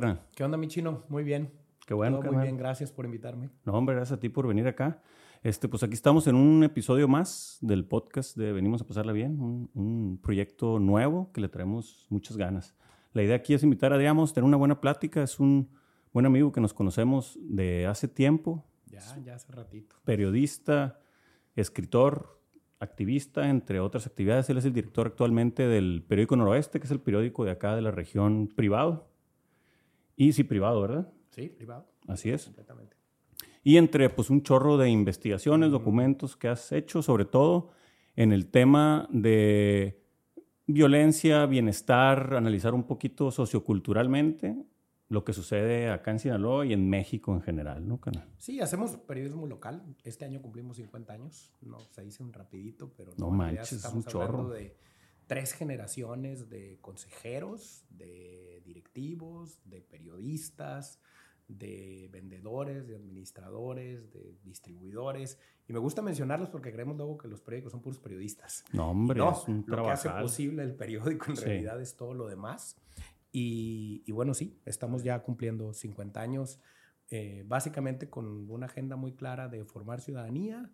carnal? ¿Qué onda, mi chino? Muy bien. Qué bueno, Todo muy bien, gracias por invitarme. No, hombre, gracias a ti por venir acá. Este, pues aquí estamos en un episodio más del podcast de Venimos a pasarla bien, un, un proyecto nuevo que le traemos muchas ganas. La idea aquí es invitar a Diamos, tener una buena plática. Es un buen amigo que nos conocemos de hace tiempo, Ya, ya hace ratito. periodista, escritor, activista, entre otras actividades. Él es el director actualmente del periódico Noroeste, que es el periódico de acá de la región privado. Y sí, privado, ¿verdad? Sí, privado. Así es. Completamente. Y entre pues un chorro de investigaciones, documentos que has hecho, sobre todo en el tema de violencia, bienestar, analizar un poquito socioculturalmente lo que sucede acá en Sinaloa y en México en general, ¿no, canal? Sí, hacemos periodismo local. Este año cumplimos 50 años. No, se dice un rapidito, pero No realidad manches, es un chorro. de tres generaciones de consejeros, de directivos, de periodistas, de vendedores, de administradores, de distribuidores. Y me gusta mencionarlos porque creemos luego que los periódicos son puros periodistas. No, hombre, No, es un lo que hace posible el periódico en Sí. realidad es todo lo demás. Y, y bueno, sí, estamos ya cumpliendo 50 años, eh, básicamente con una agenda muy clara de formar ciudadanía,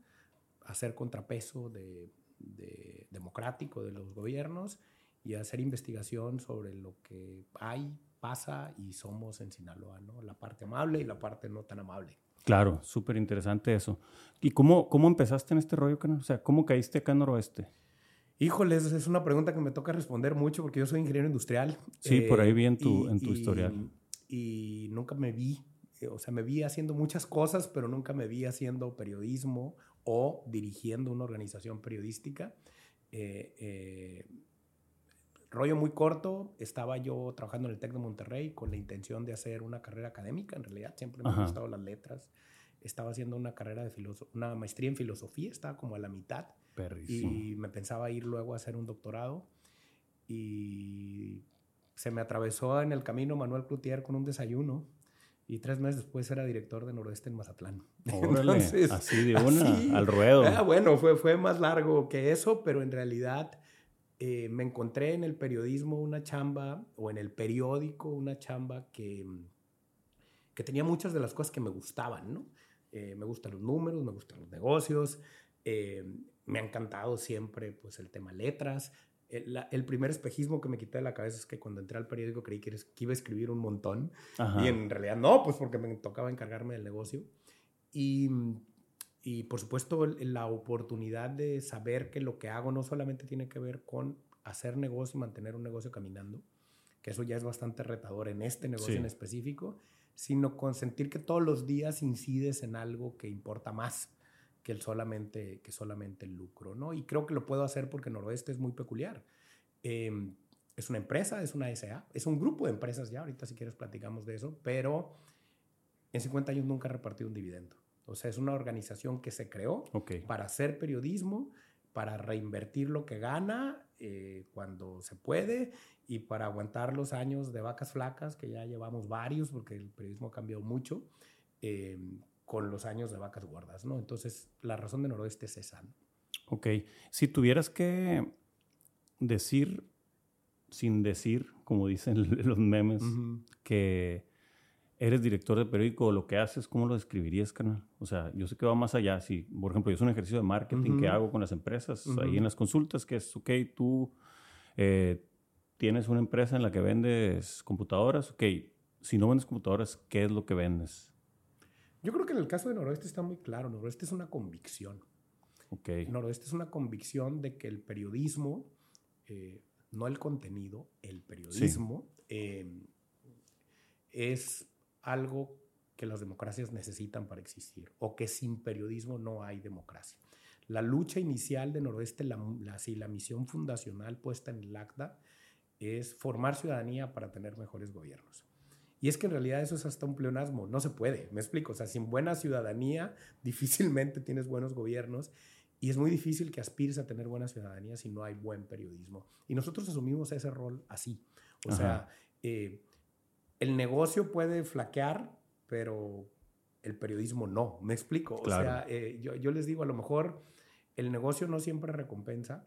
hacer contrapeso de, de- democrático de los gobiernos y hacer investigación sobre lo que hay, pasa y somos en Sinaloa, ¿no? La parte amable y la parte no tan amable. Claro, súper interesante eso. ¿Y cómo, cómo empezaste en este rollo? O sea, ¿cómo caíste acá en Noroeste? Híjoles, es una pregunta que me toca responder mucho porque yo soy ingeniero industrial. Sí, por ahí vi en y- tu- en tu y- historial. Y nunca me vi, eh, o sea, me vi haciendo muchas cosas, pero nunca me vi haciendo periodismo o dirigiendo una organización periodística. Eh, eh, rollo muy corto, estaba yo trabajando en el TEC de Monterrey con la intención de hacer una carrera académica, en realidad siempre me Ajá. han gustado las letras. Estaba haciendo una carrera de una maestría en filosofía, estaba como a la mitad Perrísimo. y me pensaba ir luego a hacer un doctorado y se me atravesó en el camino Manuel Cloutier con un desayuno y tres meses después era director de Noroeste en Mazatlán. Órale, Entonces, así de una, así. al ruedo. Ah, bueno, fue, fue más largo que eso, pero en realidad eh, me encontré en el periodismo una chamba o en el periódico una chamba que, que tenía muchas de las cosas que me gustaban, ¿no? Eh, me gustan los números, me gustan los negocios, eh, me ha encantado siempre pues el tema letras. El, la- el primer espejismo que me quité de la cabeza es que cuando entré al periódico creí que, iba a escribir un montón Ajá. y en realidad no, pues porque me tocaba encargarme del negocio. Y, y por supuesto la oportunidad de saber que lo que hago no solamente tiene que ver con hacer negocio y mantener un negocio caminando, que eso ya es bastante retador en este negocio Sí. en específico, sino con sentir que todos los días incides en algo que importa más que, el solamente, que solamente el lucro, ¿no? Y creo que lo puedo hacer porque Noroeste es muy peculiar. Eh, es una empresa, es una SA, es un grupo de empresas ya, ahorita si quieres platicamos de eso, pero en 50 años nunca ha repartido un dividendo. O sea, es una organización que se creó Ok. para hacer periodismo, para reinvertir lo que gana eh, cuando se puede y para aguantar los años de vacas flacas, que ya llevamos varios, porque el periodismo ha cambiado mucho, eh, con los años de vacas gordas, ¿no? Entonces, la razón de Noroeste es esa. ¿no? Ok. Si tuvieras que decir, sin decir, como dicen los memes, que eres director de periódico lo que haces, ¿cómo lo describirías, canal? O sea, yo sé que va más allá. Si, por ejemplo, yo es un ejercicio de marketing que hago con las empresas, ahí en las consultas, que es, ok, tú eh, tienes una empresa en la que vendes computadoras, ok, si no vendes computadoras, ¿qué es lo que vendes? Yo creo que en el caso de Noroeste está muy claro. Noroeste es una convicción. Ok, Noroeste es una convicción de que el periodismo, eh, no el contenido, el periodismo, eh, es algo que las democracias necesitan para existir o que sin periodismo no hay democracia. La lucha inicial de Noroeste, la, la, sí, la misión fundacional puesta en el acta, es formar ciudadanía para tener mejores gobiernos. Y es que en realidad eso es hasta un pleonasmo, no se puede, me explico, o sea, sin buena ciudadanía difícilmente tienes buenos gobiernos y es muy difícil que aspires a tener buena ciudadanía si no hay buen periodismo. Y nosotros asumimos ese rol así. O Ajá. sea, eh, el negocio puede flaquear, pero el periodismo no. ¿Me explico? Claro. O sea, eh, yo, yo les digo, a lo mejor el negocio no siempre recompensa,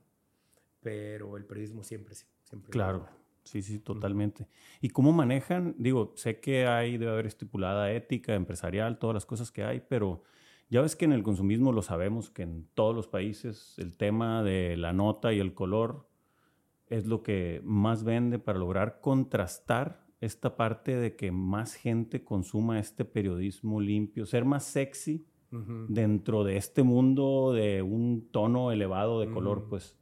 pero el periodismo siempre, siempre. claro. Sí, sí, totalmente. ¿Y cómo manejan? Digo, sé que hay, debe haber estipulada ética empresarial, todas las cosas que hay, pero ya ves que en el consumismo lo sabemos, que en todos los países el tema de la nota y el color es lo que más vende para lograr contrastar esta parte de que más gente consuma este periodismo limpio, ser más sexy dentro de este mundo de un tono elevado de color, pues.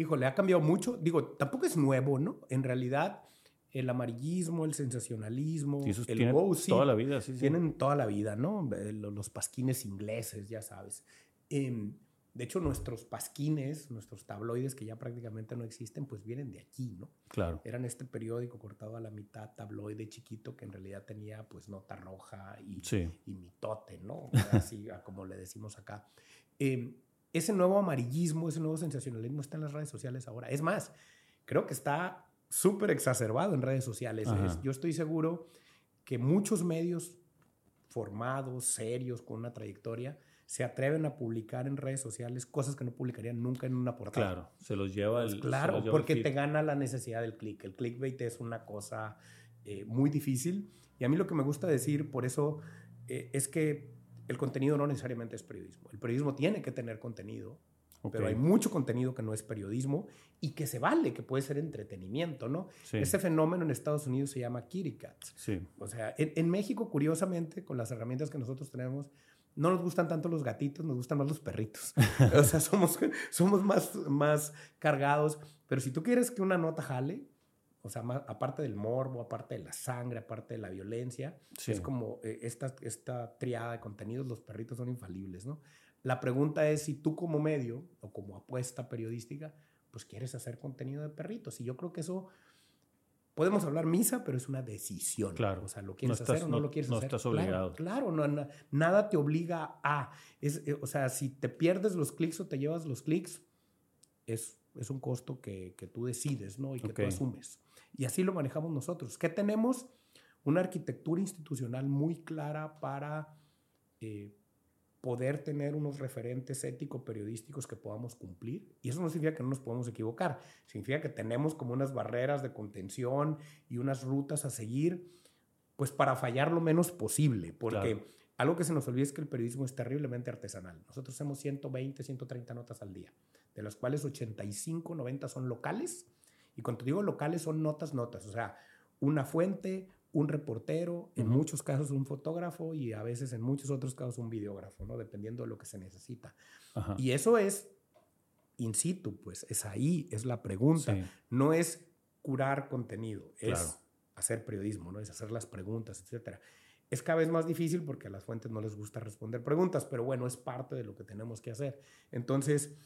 Híjole, ha cambiado mucho. Digo, tampoco es nuevo, ¿no? En realidad, el amarillismo, el sensacionalismo, el wow, toda la vida, sí, Tienen toda la vida, ¿no? Los pasquines ingleses, ya sabes. Em, de hecho, nuestros pasquines, nuestros tabloides que ya prácticamente no existen, pues vienen de aquí, ¿no? Claro. Eran este periódico cortado a la mitad, tabloide chiquito, que en realidad tenía pues nota roja y, y mitote, ¿no? Así como le decimos acá. Em, ese nuevo amarillismo, ese nuevo sensacionalismo está en las redes sociales ahora. Es más, creo que está súper exacerbado en redes sociales. yo estoy seguro que muchos medios formados, serios, con una trayectoria, se atreven a publicar en redes sociales cosas que no publicarían nunca en una portada. Claro, se los lleva pues el. claro, porque te gana la necesidad del click. El clickbait es una cosa eh, muy difícil. Y a mí lo que me gusta decir, por eso, eh, es que el contenido no necesariamente es periodismo. El periodismo tiene que tener contenido, pero hay mucho contenido que no es periodismo y que se vale, que puede ser entretenimiento, ¿no? Ese fenómeno en Estados Unidos se llama kitty cats. Sí. O sea, en, en México, curiosamente, con las herramientas que nosotros tenemos, no nos gustan tanto los gatitos, nos gustan más los perritos. o sea, somos, somos más, más cargados. Pero si tú quieres que una nota jale, o sea, aparte del morbo, aparte de la sangre, aparte de la violencia, es como eh, esta, esta triada de contenidos, los perritos son infalibles, ¿no? La pregunta es si tú como medio o como apuesta periodística, pues quieres hacer contenido de perritos. Y yo creo que eso podemos hablar misa, pero es una decisión. Claro. O sea, lo quieres hacer o no, lo quieres hacer. No estás obligado. Claro, no, nada te obliga a. Es, eh, o sea, si te pierdes los clics o te llevas los clics, es, es un costo que, que, tú decides, ¿no? Y que tú asumes. Y así lo manejamos nosotros. ¿Qué tenemos? Una arquitectura institucional muy clara para eh, poder tener unos referentes ético-periodísticos que podamos cumplir. Y eso no significa que no nos podamos equivocar, significa que tenemos como unas barreras de contención y unas rutas a seguir, pues para fallar lo menos posible, porque algo que se nos olvida es que el periodismo es terriblemente artesanal. Nosotros hacemos 120, 130 notas al día, de las cuales 85, 90 son locales. Y cuando digo locales son notas, notas, o sea, una fuente, un reportero, en muchos casos un fotógrafo y a veces en muchos otros casos un videógrafo, ¿no? Dependiendo de lo que se necesita. Y eso es in situ, pues es ahí, es la pregunta. No es curar contenido, es hacer periodismo, ¿no? Es hacer las preguntas, etcétera. Es cada vez más difícil porque a las fuentes no les gusta responder preguntas, pero bueno, es parte de lo que tenemos que hacer. Entonces,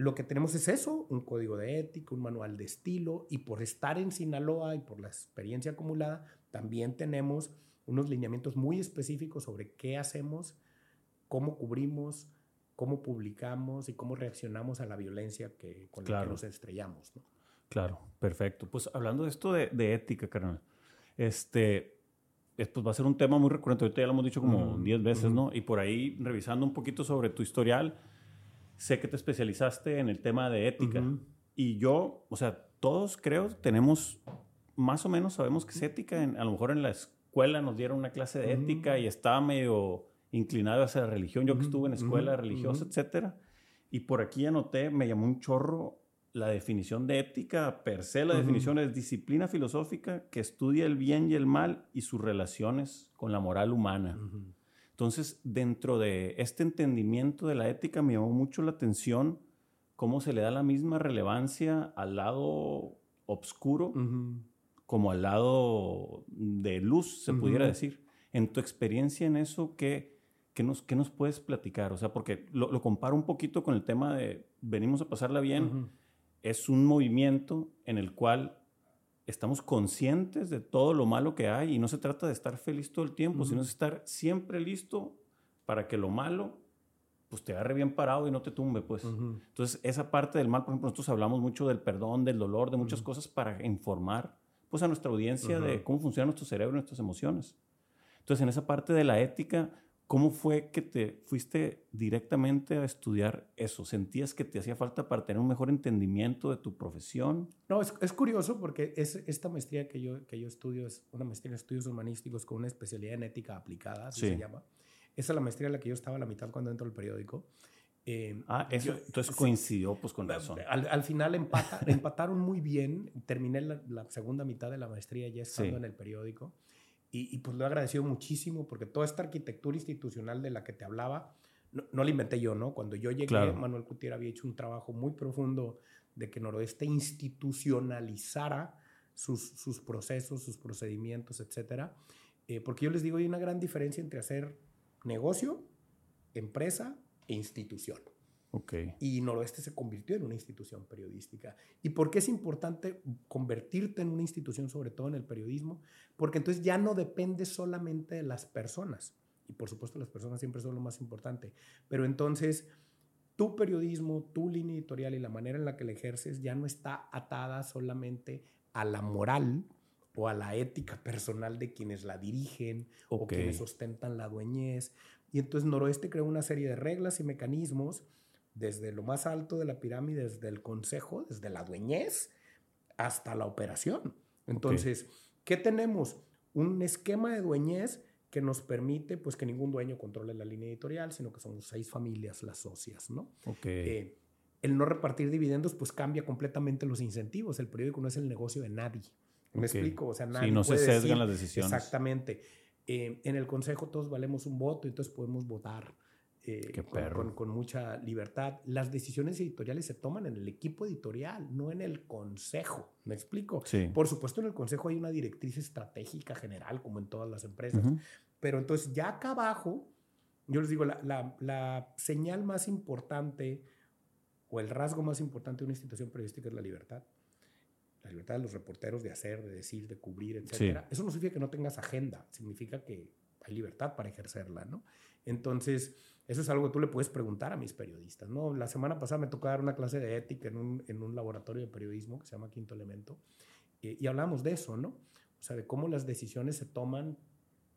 lo que tenemos es eso, un código de ética, un manual de estilo, y por estar en Sinaloa y por la experiencia acumulada, también tenemos unos lineamientos muy específicos sobre qué hacemos, cómo cubrimos, cómo publicamos y cómo reaccionamos a la violencia que, con la que nos estrellamos. Claro, perfecto. Pues hablando de esto de, ética, carnal, este, pues va a ser un tema muy recurrente. Ahorita ya lo hemos dicho como 10 veces, ¿no? Y por ahí, revisando un poquito sobre tu historial, sé que te especializaste en el tema de ética. Y yo, o sea, todos creo tenemos más o menos sabemos que es ética. a lo mejor en la escuela nos dieron una clase de ética y estaba medio inclinado hacia la religión. Yo que estuve en escuela religiosa, etcétera. Y por aquí anoté, me llamó un chorro la definición de ética per se. La definición es disciplina filosófica que estudia el bien y el mal y sus relaciones con la moral humana. Entonces, dentro de este entendimiento de la ética, me llamó mucho la atención cómo se le da la misma relevancia al lado obscuro como al lado de luz, se pudiera decir. En tu experiencia en eso, ¿qué, qué, nos, qué nos puedes platicar? O sea, porque lo, comparo un poquito con el tema de venimos a pasarla bien. Es un movimiento en el cual estamos conscientes de todo lo malo que hay y no se trata de estar feliz todo el tiempo, sino de estar siempre listo para que lo malo pues te agarre bien parado y no te tumbe, pues. Entonces, esa parte del mal, por ejemplo, nosotros hablamos mucho del perdón, del dolor, de muchas cosas para informar pues a nuestra audiencia de cómo funciona nuestro cerebro, nuestras emociones. Entonces, en esa parte de la ética, ¿Cómo fue que te fuiste directamente a estudiar eso? ¿Sentías que te hacía falta para tener un mejor entendimiento de tu profesión? No, es, es curioso porque es, esta maestría que yo, que yo estudio es una maestría en estudios humanísticos con una especialidad en ética aplicada, así se llama. Esa es la maestría en la que yo estaba a la mitad cuando entro al periódico. Eh, ah, eso, entonces coincidió pues con razón. Al, al final empata, empataron muy bien. Terminé la, la, segunda mitad de la maestría ya estando en el periódico. Y, pues lo he agradecido muchísimo porque toda esta arquitectura institucional de la que te hablaba, no, no la inventé yo, ¿no? Cuando yo llegué, Manuel Cutier había hecho un trabajo muy profundo de que Noroeste institucionalizara sus, sus procesos, sus procedimientos, etcétera. Eh, porque yo les digo, hay una gran diferencia entre hacer negocio, empresa e institución. Okay. Y Noroeste se convirtió en una institución periodística. ¿Y por qué es importante convertirte en una institución, sobre todo en el periodismo? Porque entonces ya no depende solamente de las personas. Y por supuesto las personas siempre son lo más importante. Pero entonces tu periodismo, tu línea editorial y la manera en la que la ejerces ya no está atada solamente a la moral o a la ética personal de quienes la dirigen o quienes ostentan la dueñez. Y entonces Noroeste creó una serie de reglas y mecanismos desde lo más alto de la pirámide, desde el consejo, desde la dueñez hasta la operación. Entonces, ¿qué tenemos? Un esquema de dueñez que nos permite pues que ningún dueño controle la línea editorial, sino que somos seis familias las socias, ¿no? Eh, el no repartir dividendos pues cambia completamente los incentivos. El periódico no es el negocio de nadie. ¿Me explico? O sea, nadie sí, no se sesgan las decisiones. Exactamente. Eh, en el consejo todos valemos un voto, entonces podemos votar. Eh, con, con, mucha libertad. Las decisiones editoriales se toman en el equipo editorial, no en el consejo. ¿Me explico? Por supuesto, en el consejo hay una directriz estratégica general, como en todas las empresas. Pero entonces, ya acá abajo, yo les digo, la, la, la, señal más importante o el rasgo más importante de una institución periodística es la libertad. La libertad de los reporteros de hacer, de decir, de cubrir, etc. Eso no significa que no tengas agenda, significa que hay libertad para ejercerla, ¿no? Entonces, eso es algo que tú le puedes preguntar a mis periodistas, ¿no? La semana pasada me tocó dar una clase de ética en un, en un laboratorio de periodismo que se llama Quinto Elemento y hablamos de eso, ¿no? O sea, de cómo las decisiones se toman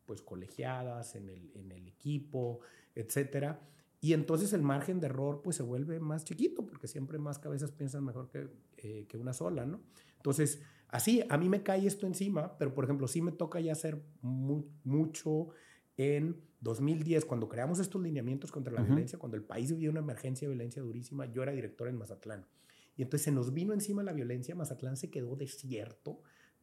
pues colegiadas en el, en el equipo, etcétera. Y entonces el margen de error pues se vuelve más chiquito porque siempre más cabezas piensan mejor que, eh, que una sola, ¿no? Entonces, así, a mí me cae esto encima, pero por ejemplo, sí me toca ya hacer mucho en 2010, cuando creamos estos lineamientos contra la violencia, cuando el país vivió una emergencia de violencia durísima, yo era director en Mazatlán. Y entonces se nos vino encima la violencia, Mazatlán se quedó desierto,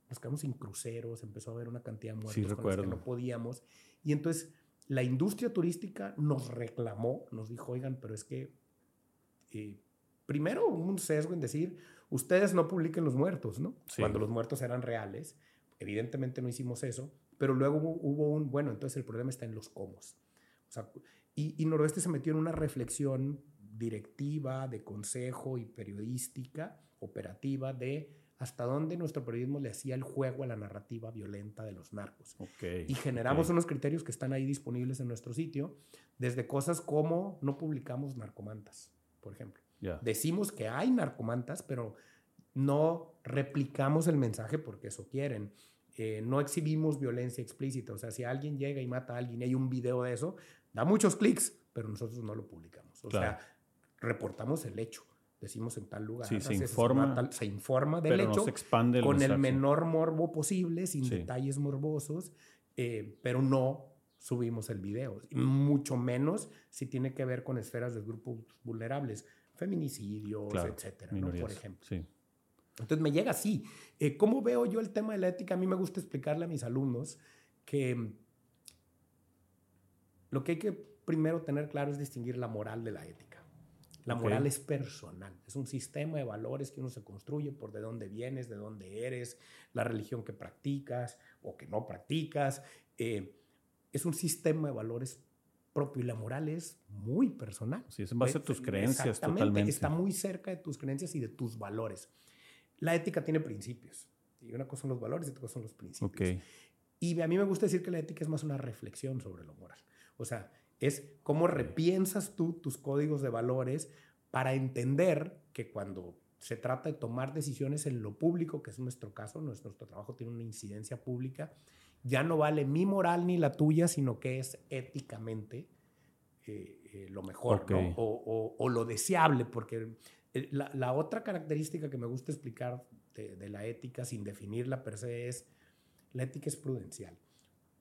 nos quedamos sin cruceros, empezó a haber una cantidad de muertos con los que no podíamos. Y entonces la industria turística nos reclamó, nos dijo, oigan, pero es que eh, primero un sesgo en decir, ustedes no publiquen los muertos, ¿no? Cuando los muertos eran reales. Evidentemente no hicimos eso, pero luego hubo, un, bueno, entonces el problema está en los cómo. O sea, y, y Noroeste se metió en una reflexión directiva, de consejo y periodística, operativa, de hasta dónde nuestro periodismo le hacía el juego a la narrativa violenta de los narcos. y generamos unos criterios que están ahí disponibles en nuestro sitio, desde cosas como no publicamos narcomantas, por ejemplo. Decimos que hay narcomantas, pero no replicamos el mensaje porque eso quieren. Eh, no exhibimos violencia explícita. O sea, si alguien llega y mata a alguien y hay un video de eso, da muchos clics, pero nosotros no lo publicamos. O sea, reportamos el hecho. Decimos en tal lugar. se, informa, se, informa del hecho expande con el menor morbo posible, sin detalles morbosos, eh, pero no subimos el video. Mucho menos si tiene que ver con esferas de grupos vulnerables, feminicidios, etcétera, ¿no? por ejemplo. Sí. Entonces me llega así. Eh, ¿Cómo veo yo el tema de la ética? A mí me gusta explicarle a mis alumnos que lo que hay que primero tener claro es distinguir la moral de la ética. La moral es personal, es un sistema de valores que uno se construye por de dónde vienes, de dónde eres, la religión que practicas o que no practicas. Eh, es un sistema de valores propio y la moral es muy personal. Sí, es en base a tus creencias totalmente. Está muy cerca de tus creencias y de tus valores. La ética tiene principios. Y una cosa son los valores y otra cosa son los principios. Y a mí me gusta decir que la ética es más una reflexión sobre lo moral. O sea, es cómo repiensas tú tus códigos de valores para entender que cuando se trata de tomar decisiones en lo público, que es nuestro caso, nuestro, nuestro trabajo tiene una incidencia pública, ya no vale mi moral ni la tuya, sino que es éticamente eh, eh, lo mejor o, lo deseable, porque la, otra característica que me gusta explicar de, la ética sin definirla per se es, la ética es prudencial.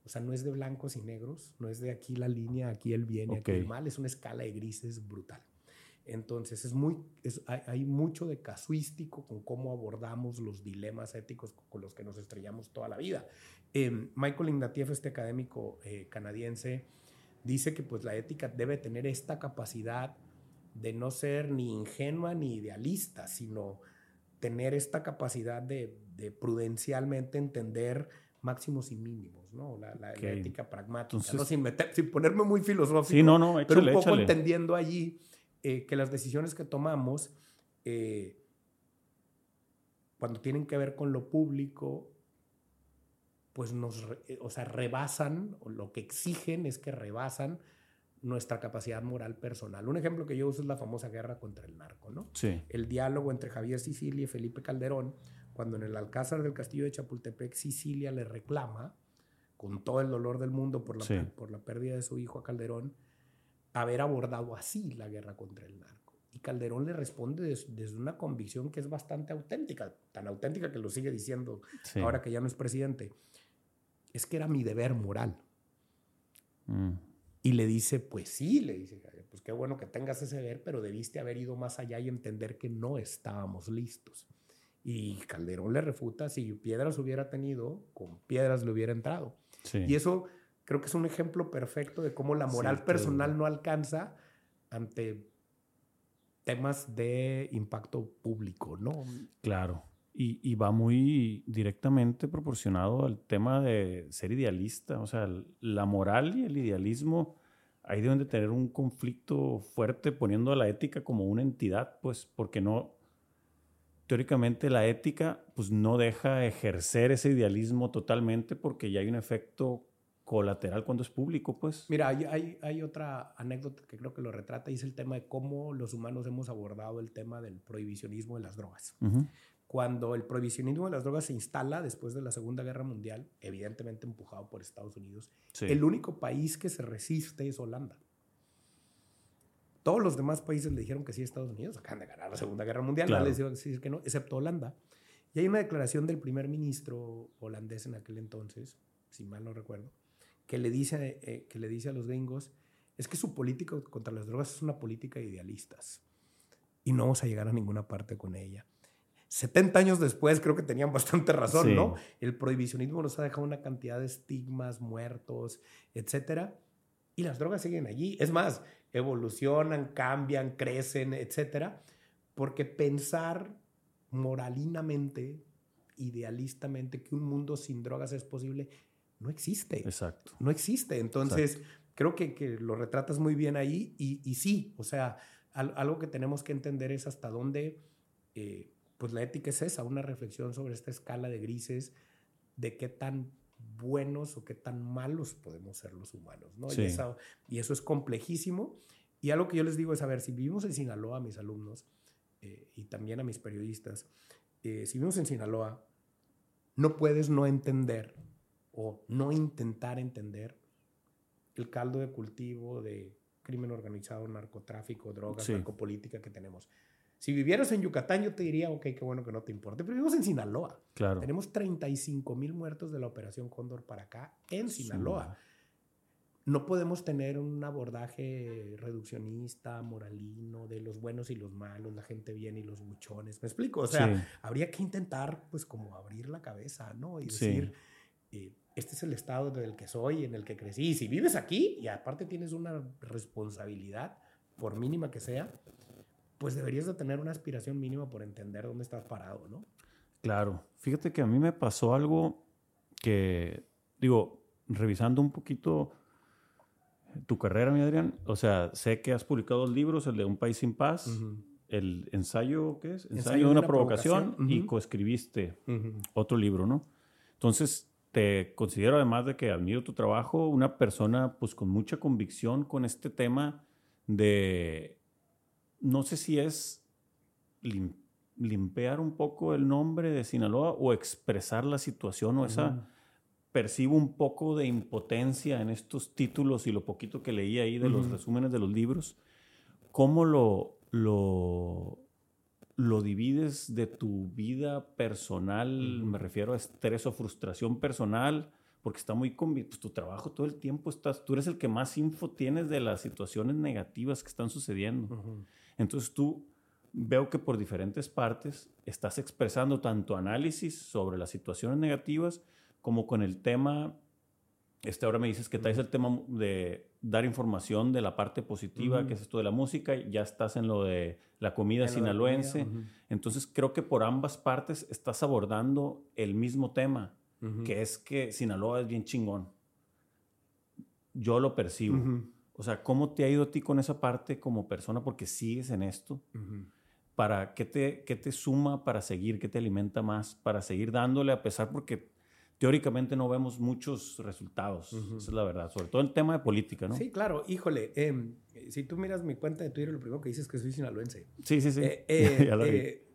O sea, no es de blancos y negros, no es de aquí la línea, aquí el bien y aquí el mal, es una escala de grises brutal. Entonces, es muy, hay, mucho de casuístico con cómo abordamos los dilemas éticos con los que nos estrellamos toda la vida. Em, Michael Ignatieff, este académico eh, canadiense, dice que pues, la ética debe tener esta capacidad de no ser ni ingenua ni idealista, sino tener esta capacidad de, prudencialmente entender máximos y mínimos, ¿no? La, ética pragmática, sin, sin, ponerme muy filosófico, no, no, pero un poco entendiendo allí eh, que las decisiones que tomamos, eh, cuando tienen que ver con lo público, pues nos, eh, o sea, rebasan, o lo que exigen es que rebasan nuestra capacidad moral personal. Un ejemplo que yo uso es la famosa guerra contra el narco, ¿no? Sí. El diálogo entre Javier Sicilia y Felipe Calderón, cuando en el Alcázar del Castillo de Chapultepec Sicilia le reclama, con todo el dolor del mundo por la, por la pérdida de su hijo a Calderón, haber abordado así la guerra contra el narco. Y Calderón le responde desde una convicción que es bastante auténtica, tan auténtica que lo sigue diciendo ahora que ya no es presidente. Es que era mi deber moral. Mm. Y le dice, pues sí, le dice, pues qué bueno que tengas ese deber, pero debiste haber ido más allá y entender que no estábamos listos. Y Calderón le refuta, si piedras hubiera tenido, con piedras le hubiera entrado. Y eso creo que es un ejemplo perfecto de cómo la moral personal no alcanza ante temas de impacto público, ¿no? Claro. Y, va muy directamente proporcionado al tema de ser idealista. O sea, la moral y el idealismo ahí deben de tener un conflicto fuerte poniendo a la ética como una entidad, pues porque no, teóricamente la ética pues no deja ejercer ese idealismo totalmente porque ya hay un efecto colateral cuando es público, pues. Mira, hay, hay, otra anécdota que creo que lo retrata y es el tema de cómo los humanos hemos abordado el tema del prohibicionismo de las drogas. Cuando el prohibicionismo de las drogas se instala después de la Segunda Guerra Mundial, evidentemente empujado por Estados Unidos, el único país que se resiste es Holanda. Todos los demás países le dijeron que sí a Estados Unidos, acaban de ganar la Segunda Guerra Mundial, claro. le dijeron que no, excepto Holanda. Y hay una declaración del primer ministro holandés en aquel entonces, si mal no recuerdo, que le dice, eh, que le dice a los gringos es que su política contra las drogas es una política de idealistas y no vamos a llegar a ninguna parte con ella. 70 años después creo que tenían bastante razón, ¿no? El prohibicionismo nos ha dejado una cantidad de estigmas, muertos, etcétera, y las drogas siguen allí. Es más, evolucionan, cambian, crecen, etcétera, porque pensar moralinamente, idealistamente, que un mundo sin drogas es posible, no existe. Exacto. No existe. Entonces, creo que, que, lo retratas muy bien ahí y, y sí, o sea, algo que tenemos que entender es hasta dónde, eh, pues la ética es esa, una reflexión sobre esta escala de grises de qué tan buenos o qué tan malos podemos ser los humanos, ¿no? Y, eso, y, eso, es complejísimo. Y algo que yo les digo es, a ver, si vivimos en Sinaloa, a mis alumnos, eh, y también a mis periodistas, eh, si vivimos en Sinaloa, no puedes no entender o no intentar entender el caldo de cultivo de crimen organizado, narcotráfico, drogas, narcopolítica que tenemos. Si vivieras en Yucatán, yo te diría, ok, qué bueno que no te importe, pero vivimos en Sinaloa. Claro. Tenemos 35 mil muertos de la Operación Cóndor para acá en Sinaloa. No podemos tener un abordaje reduccionista, moralino, de los buenos y los malos, la gente bien y los buchones. ¿Me explico? O sea, habría que intentar, pues, como abrir la cabeza, ¿no? Y decir, eh, este es el estado del que soy, en el que crecí. Y si vives aquí y aparte tienes una responsabilidad, por mínima que sea, pues deberías de tener una aspiración mínima por entender dónde estás parado, ¿no? Claro. Fíjate que a mí me pasó algo que, digo, revisando un poquito tu carrera, mi Adrián, o sea, sé que has publicado dos libros, el de Un País sin Paz, el ensayo, ¿qué es? Ensayo, de una, provocación, y coescribiste otro libro, ¿no? Entonces, te considero, además de que admiro tu trabajo, una persona pues con mucha convicción con este tema de, no sé si es limpiar un poco el nombre de Sinaloa o expresar la situación o esa percibo un poco de impotencia en estos títulos y lo poquito que leí ahí de los resúmenes de los libros. ¿Cómo lo, lo, lo divides de tu vida personal? Me refiero a estrés o frustración personal, porque está muy... Pues, tu trabajo todo el tiempo estás... Tú eres el que más info tienes de las situaciones negativas que están sucediendo. Entonces tú veo que por diferentes partes estás expresando tanto análisis sobre las situaciones negativas, como con el tema, este ahora me dices que traes el tema de dar información de la parte positiva, que es esto de la música, y ya estás en lo de la comida sinaloense. Entonces creo que por ambas partes estás abordando el mismo tema, que es que Sinaloa es bien chingón. Yo lo percibo. O sea, ¿cómo te ha ido a ti con esa parte como persona? Porque sigues en esto. Para, ¿qué te, ¿Qué te suma para seguir? ¿Qué te alimenta más para seguir dándole a pesar? Porque teóricamente no vemos muchos resultados. Esa es la verdad. Sobre todo el tema de política, ¿no? Sí, claro. Híjole, em, si tú miras mi cuenta de Twitter, lo primero que dices es que soy sinaloense. Sí, sí, sí. Eh, eh,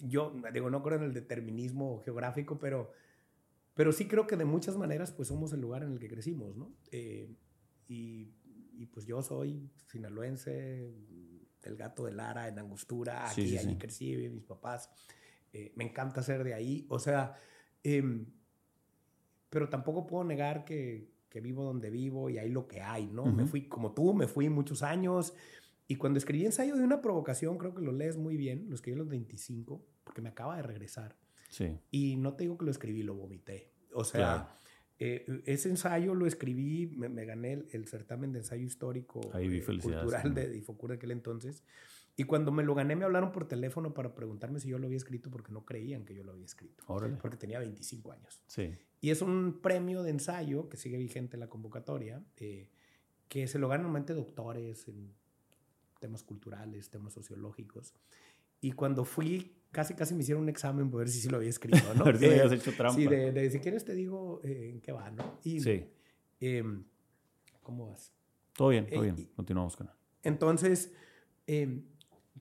yo, digo, no creo en el determinismo geográfico, pero, pero sí creo que de muchas maneras, pues somos el lugar en el que crecimos, ¿no? Eh, y, y, pues yo soy sinaloense, del gato de Lara, en Angostura, aquí, sí, allí crecí, mis papás. me encanta ser de ahí. O sea, em, pero tampoco puedo negar que, que vivo donde vivo y hay lo que hay, ¿no? Me fui, como tú, me fui muchos años. Y cuando escribí ensayo de una provocación, creo que lo lees muy bien, lo escribí a los 25, porque me acaba de regresar. Sí. Y no te digo que lo escribí, lo vomité. O sea, eh, ese ensayo lo escribí, me, gané el, certamen de ensayo histórico eh, cultural de Difocur de aquel entonces. Y cuando me lo gané, me hablaron por teléfono para preguntarme si yo lo había escrito porque no creían que yo lo había escrito. Porque tenía 25 años. Sí. Y es un premio de ensayo que sigue vigente en la convocatoria, eh, que se lo ganan normalmente doctores en temas culturales, temas sociológicos. Y cuando fui, casi casi me hicieron un examen para ver si sí lo había escrito, ¿no? a ver si habías hecho trampa. Sí, de, de, si quieres te digo eh, en qué va, ¿no? Y, sí. Em, ¿Cómo vas? Todo bien, todo eh, bien. Continuamos con Entonces, em,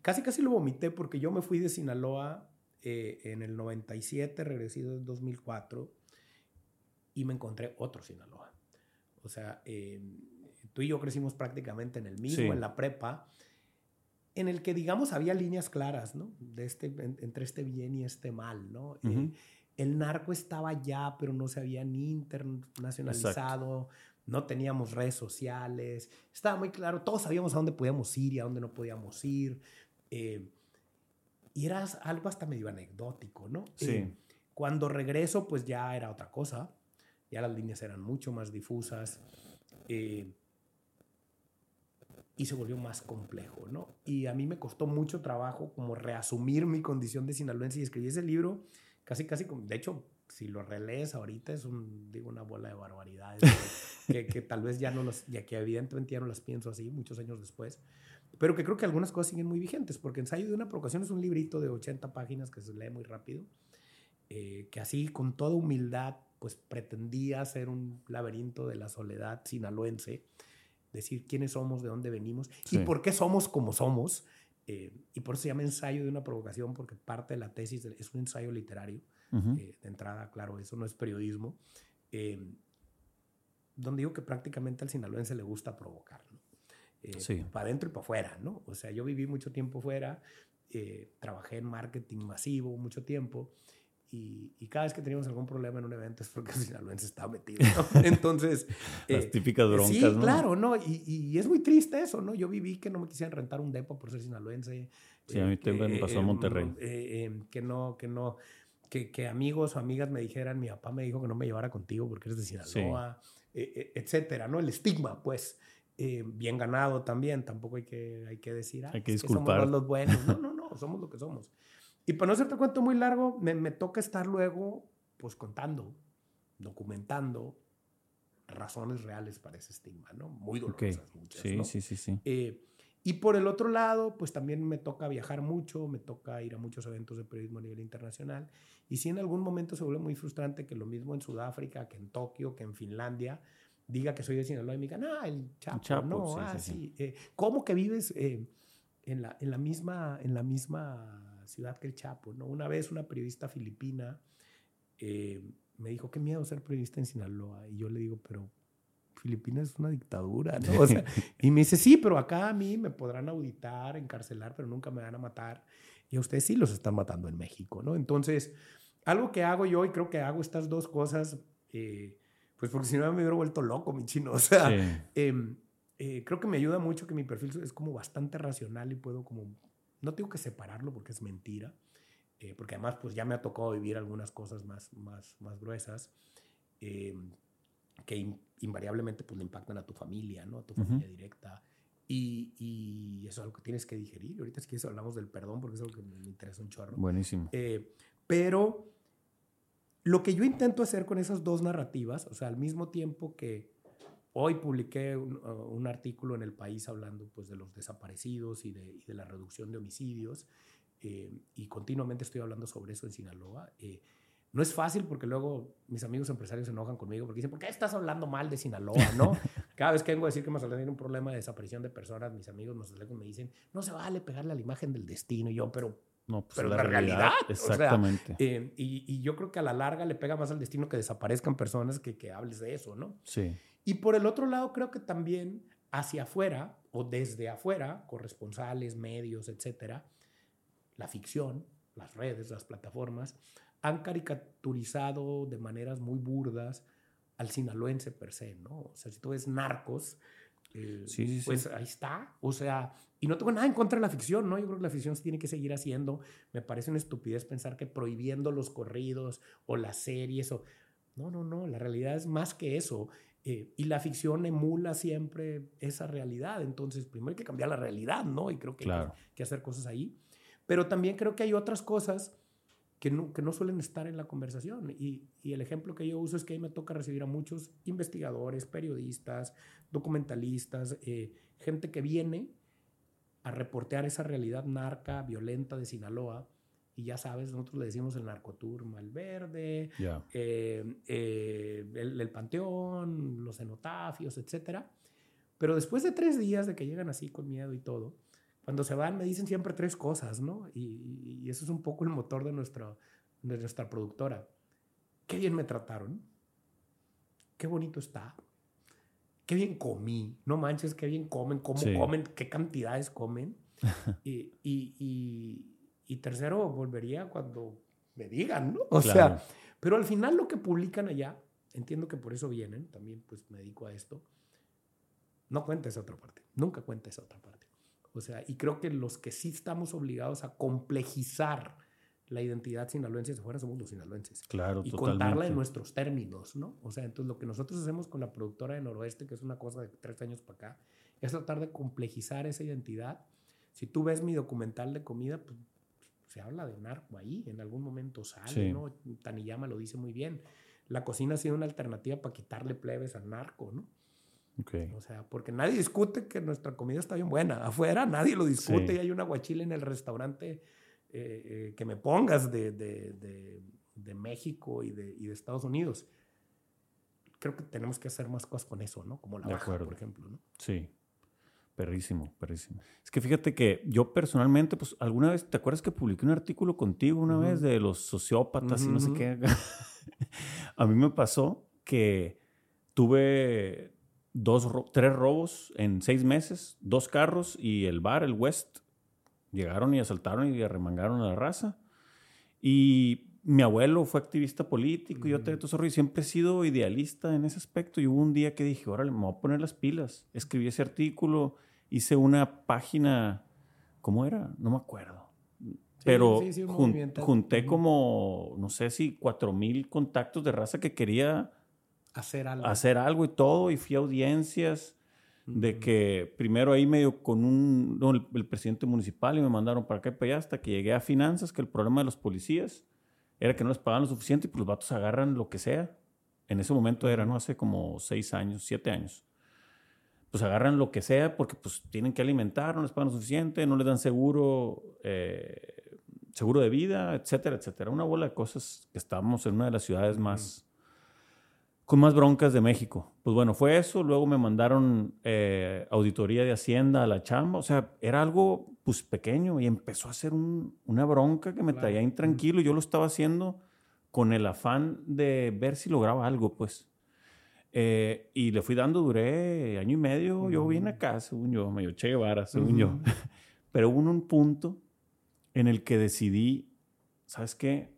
casi casi lo vomité porque yo me fui de Sinaloa en el 97, regresé en 2004 y me encontré otro Sinaloa. O sea, em, tú y yo crecimos prácticamente en el mismo, en la prepa, en el que, digamos, había líneas claras, ¿no? De este, entre este bien y este mal, ¿no? Eh, el narco estaba ya, pero no se había ni internacionalizado, no teníamos redes sociales, estaba muy claro, todos sabíamos a dónde podíamos ir y a dónde no podíamos ir. Eh, y era algo hasta medio anecdótico, ¿no? Sí. Eh, cuando regreso, pues ya era otra cosa ya las líneas eran mucho más difusas eh, y se volvió más complejo, ¿no? Y a mí me costó mucho trabajo como reasumir mi condición de sinaloense y escribí ese libro casi, casi, como, de hecho, si lo relees ahorita es un, digo, una bola de barbaridades que, que, tal vez ya no los, ya que evidentemente ya no las pienso así muchos años después, pero que creo que algunas cosas siguen muy vigentes, porque Ensayo de una provocación es un librito de 80 páginas que se lee muy rápido, eh, que así con toda humildad pues pretendía ser un laberinto de la soledad sinaloense, decir quiénes somos, de dónde venimos y por qué somos como somos. Eh, y por eso se llama ensayo de una provocación, porque parte de la tesis es un ensayo literario. Eh, de entrada, claro, eso no es periodismo. Eh, donde digo que prácticamente al sinaloense le gusta provocar, ¿no? Para adentro y para afuera, ¿no? O sea, yo viví mucho tiempo fuera, trabajé en marketing masivo mucho tiempo y, cada vez que teníamos algún problema en un evento es porque el sinaloense estaba metido, ¿no? Entonces... Las eh, típicas broncas, sí, claro, ¿no? Y, y, es muy triste eso, ¿no? Yo viví que no me quisieran rentar un depo por ser sinaloense. Sí, a mí también me pasó en Monterrey. Eh, que no, que no... Que, que, amigos o amigas me dijeran, mi papá me dijo que no me llevara contigo porque eres de Sinaloa, eh, etcétera, ¿no? El estigma, pues, bien ganado también, tampoco hay que, hay que decir, hay que disculpar. somos los buenos. No, no, no, somos lo que somos. Y para no hacerte cuento muy largo, me, me, toca estar luego, pues contando, documentando razones reales para ese estigma, ¿no? Muy dolorosas muchas, sí, sí, sí, sí, eh, y por el otro lado, pues también me toca viajar mucho, me toca ir a muchos eventos de periodismo a nivel internacional. Y sí en algún momento se vuelve muy frustrante que lo mismo en Sudáfrica, que en Tokio, que en Finlandia, diga que soy de Sinaloa y me digan, ah, el Chapo, no, sí, ah, sí. Eh, ¿Cómo que vives eh, en, la, en, la misma, en la misma ciudad que el Chapo, ¿no? Una vez una periodista filipina, eh, me dijo, qué miedo ser periodista en Sinaloa. Y yo le digo, pero Filipinas es una dictadura, ¿no? O sea, y me dice, sí, pero acá a mí me podrán auditar, encarcelar, pero nunca me van a matar. Y a ustedes sí los están matando en México, ¿no? Entonces, algo que hago yo, y creo que hago estas dos cosas, eh, pues porque si no me hubiera vuelto loco, mi chino. O sea, em, eh, creo que me ayuda mucho que mi perfil es como bastante racional y puedo como, no tengo que separarlo porque es mentira, eh, porque además pues ya me ha tocado vivir algunas cosas más, más, más gruesas em, que invariablemente pues le impactan a tu familia, ¿no? A tu familia directa. Y, y, eso es algo que tienes que digerir. Ahorita es que hablamos del perdón porque es algo que me interesa un chorro. Buenísimo. Eh, pero lo que yo intento hacer con esas dos narrativas, o sea, al mismo tiempo que Hoy publiqué uh, un, artículo en El País hablando pues, de los desaparecidos y de, la reducción de homicidios eh, y continuamente estoy hablando sobre eso en Sinaloa. Eh, no es fácil porque luego mis amigos empresarios se enojan conmigo porque dicen, ¿por qué estás hablando mal de Sinaloa? ¿no? Cada vez que vengo a decir que Mazatlán tiene un problema de desaparición de personas, mis amigos me dicen, no se vale pegarle a la imagen del destino. Y yo, pero no, pues pero la, realidad, exactamente. Eh, y, y, yo creo que a la larga le pega más al destino que desaparezcan personas que, que hables de eso, ¿no? Sí. Y por el otro lado, creo que también hacia afuera o desde afuera, corresponsales, medios, etcétera, la ficción, las redes, las plataformas, han caricaturizado de maneras muy burdas al sinaloense per se, ¿no? O sea, si tú ves narcos, eh, pues ahí está. O sea, y no tengo nada en contra de la ficción, ¿no? Yo creo que la ficción se tiene que seguir haciendo. Me parece una estupidez pensar que prohibiendo los corridos o las series o... No, no, no, la realidad es más que eso. Eh, y la ficción emula siempre esa realidad. Entonces, primero hay que cambiar la realidad, ¿no? Y creo que hay que hacer cosas ahí. Pero también creo que hay otras cosas que no, que no suelen estar en la conversación. Y, y, el ejemplo que yo uso es que ahí me toca recibir a muchos investigadores, periodistas, documentalistas, eh, gente que viene a reportear esa realidad narca, violenta de Sinaloa y ya sabes, nosotros le decimos el narcotour Malverde, eh, eh, el, Panteón, los cenotafios, etc. Pero después de tres días de que llegan así con miedo y todo, cuando se van me dicen siempre tres cosas, ¿no? Y, y eso es un poco el motor de nuestra, de nuestra productora. Qué bien me trataron. Qué bonito está. Qué bien comí. No manches, qué bien comen, cómo comen, qué cantidades comen. y, y y tercero, volvería cuando me digan, ¿no? O sea, pero al final lo que publican allá, entiendo que por eso vienen, también pues me dedico a esto, no cuenta esa otra parte, nunca cuenta esa otra parte. O sea, y creo que los que sí estamos obligados a complejizar la identidad sinaloense de fuera somos los sinaloenses. Claro, y contarla en nuestros términos, ¿no? O sea, entonces lo que nosotros hacemos con la productora de Noroeste, que es una cosa de tres años para acá, es tratar de complejizar esa identidad. Si tú ves mi documental de comida, pues se habla de narco ahí, en algún momento sale, ¿no? Taniyama lo dice muy bien. La cocina ha sido una alternativa para quitarle plebes al narco, ¿no? Okay. O sea, porque nadie discute que nuestra comida está bien buena. Afuera nadie lo discute y hay un aguachile en el restaurante eh, eh, que me pongas de, de, de, de México y, y de, Estados Unidos. Creo que tenemos que hacer más cosas con eso, ¿no? Como la baja, por ejemplo, ¿no? Sí. Perrísimo, perrísimo. Es que fíjate que yo personalmente, pues alguna vez, ¿te acuerdas que publiqué un artículo contigo una vez de los sociópatas y no sé qué? a mí me pasó que tuve dos, tres robos en seis meses, dos carros y el bar, el West, llegaron y asaltaron y arremangaron a la raza. Y mi abuelo fue activista político y yo y siempre he sido idealista en ese aspecto. Y hubo un día que dije, órale, me voy a poner las pilas. Escribí ese artículo hice una página, ¿cómo era? No me acuerdo. Pero junté como, no sé si cuatro mil contactos de raza que quería hacer algo. hacer algo y todo, y fui a audiencias de que primero ahí medio con un, el, presidente municipal y me mandaron para acá y para allá hasta que llegué a finanzas, que el problema de los policías era que no les pagaban lo suficiente y pues los vatos agarran lo que sea. En ese momento era, ¿no? Hace como seis años, siete años pues agarran lo que sea porque pues tienen que alimentar, no les pagan lo suficiente, no les dan seguro, eh, seguro de vida, etcétera, etcétera. Una bola de cosas que estábamos en una de las ciudades más, con más broncas de México. Pues bueno, fue eso, luego me mandaron eh, auditoría de Hacienda a la chamba, o sea, era algo pues pequeño y empezó a ser una bronca que me traía intranquilo, yo lo estaba haciendo con el afán de ver si lograba algo, pues. Eh, y le fui dando, duré año y medio, yo vine acá, según yo, medio Che Guevara, según yo. Pero hubo un punto en el que decidí, ¿sabes qué?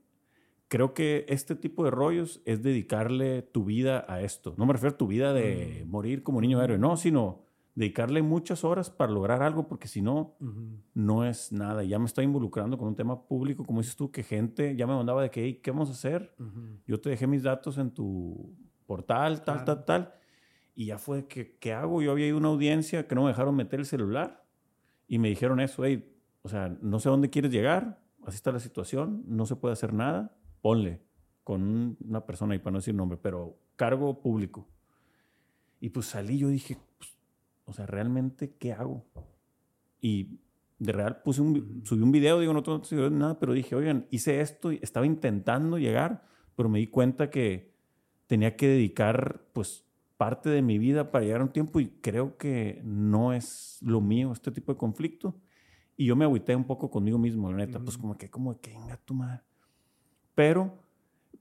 Creo que este tipo de rollos es dedicarle tu vida a esto. No me refiero a tu vida de mm. morir como niño héroe, no, sino dedicarle muchas horas para lograr algo, porque si no, no es nada. Ya me estoy involucrando con un tema público, como dices tú, que gente ya me mandaba de que, ¿qué vamos a hacer? Yo te dejé mis datos en tu portal, tal, tal, tal. Y ya fue que, ¿qué hago? Yo había ido a una audiencia que no me dejaron meter el celular y me dijeron eso, hey, o sea, no sé a dónde quieres llegar, así está la situación, no se puede hacer nada, ponle con una persona, y para no decir nombre, pero cargo público. Y pues salí, yo dije, pues, o sea, realmente, ¿qué hago? Y de real puse un, subí un video, digo, no tengo nada, pero dije, oigan, hice esto, estaba intentando llegar, pero me di cuenta que tenía que dedicar pues parte de mi vida para llegar a un tiempo y creo que no es lo mío este tipo de conflicto. Y yo me agüité un poco conmigo mismo, la neta, pues como que, como que, venga tu madre. Pero,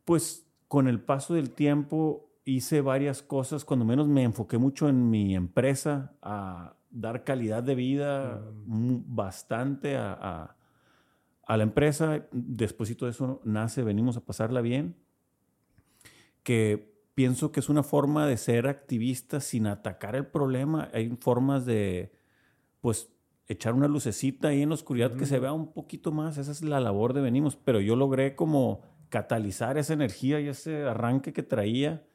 pues con el paso del tiempo hice varias cosas, cuando menos me enfoqué mucho en mi empresa, a dar calidad de vida bastante a, a, a, la empresa. Después de eso nace Venimos a pasarla bien que pienso que es una forma de ser activista sin atacar el problema. Hay formas de, pues, echar una lucecita ahí en la oscuridad que se vea un poquito más. Esa es la labor de Venimos. Pero yo logré como catalizar esa energía y ese arranque que traía.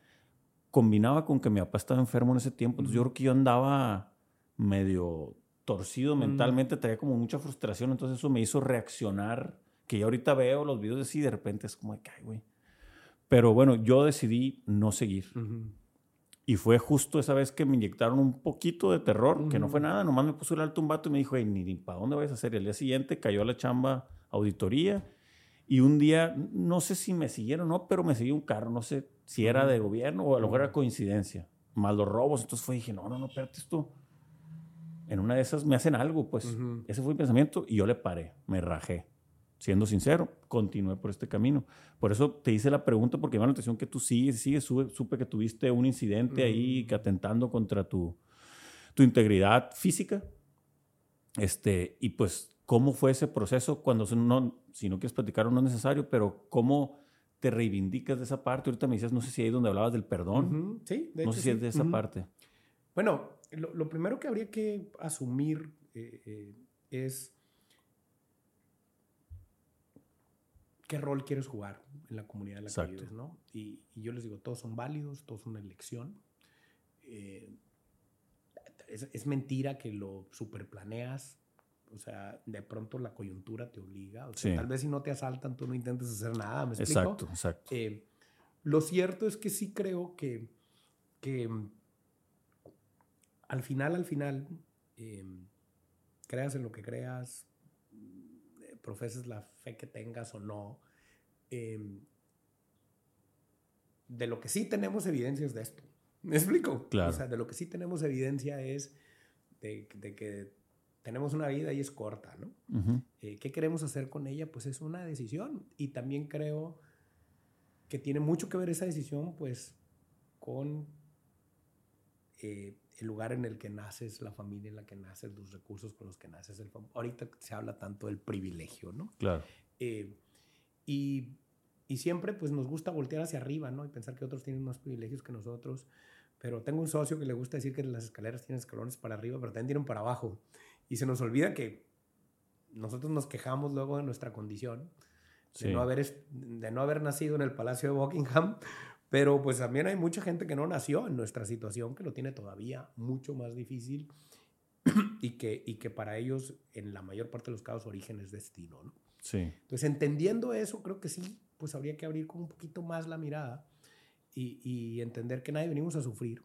Combinaba con que mi papá estaba enfermo en ese tiempo. Entonces yo creo que yo andaba medio torcido mentalmente, traía como mucha frustración. Entonces eso me hizo reaccionar. Que yo ahorita veo los videos de sí, de repente es como ay, güey pero bueno, yo decidí no seguir. Y fue justo esa vez que me inyectaron un poquito de terror, que no fue nada, nomás me puso el alto un vato y me dijo, ni, ni para dónde vas a hacer. Y al día siguiente cayó a la chamba auditoría y un día, no sé si me siguieron o no, pero me siguió un carro, no sé si era de gobierno o a lo mejor era coincidencia. Más los robos, entonces fue, dije, no, no, no, espérate esto. En una de esas me hacen algo, pues. Ese fue mi pensamiento y yo le paré, me rajé siendo sincero, continué por este camino. Por eso te hice la pregunta, porque me da la atención que tú sigues, sigues, supe que tuviste un incidente ahí que atentando contra tu, tu integridad física. Este, y pues, ¿cómo fue ese proceso cuando, no, si no quieres platicar, no es necesario, pero cómo te reivindicas de esa parte? Ahorita me decías, no sé si ahí donde hablabas del perdón. Sí, de No sé si es de esa parte. Bueno, lo, primero que habría que asumir eh, eh, es qué rol quieres jugar en la comunidad en la que vives, ¿no? Y, yo les digo, todos son válidos, todos son una elección. Eh, es, mentira que lo superplaneas. O sea, de pronto la coyuntura te obliga. O sea, tal vez si no te asaltan, tú no intentes hacer nada, ¿me explico? Exacto, exacto. Eh, lo cierto es que sí creo que, que al final, al final, eh, creas en lo que creas, profeses la fe que tengas o no, em, de lo que sí tenemos evidencia es de esto. ¿Me explico? Claro. O sea, de lo que sí tenemos evidencia es de, que tenemos una vida y es corta, ¿no? Eh, ¿Qué queremos hacer con ella? Pues es una decisión. Y también creo que tiene mucho que ver esa decisión, pues, con eh, el lugar en el que naces, la familia en la que naces, los recursos con los que naces. El Ahorita se habla tanto del privilegio, ¿no? Claro. Eh, y, y, siempre pues nos gusta voltear hacia arriba, ¿no? Y pensar que otros tienen más privilegios que nosotros. Pero tengo un socio que le gusta decir que las escaleras tienen escalones para arriba, pero también tienen para abajo. Y se nos olvida que nosotros nos quejamos luego de nuestra condición, de, no haber, de no haber nacido en el Palacio de Buckingham, pero pues también hay mucha gente que no nació en nuestra situación, que lo tiene todavía mucho más difícil y que, y que para ellos en la mayor parte de los casos origen es destino. ¿no? Sí. Entonces entendiendo eso, creo que sí, pues habría que abrir como un poquito más la mirada y, y entender que nadie venimos a sufrir.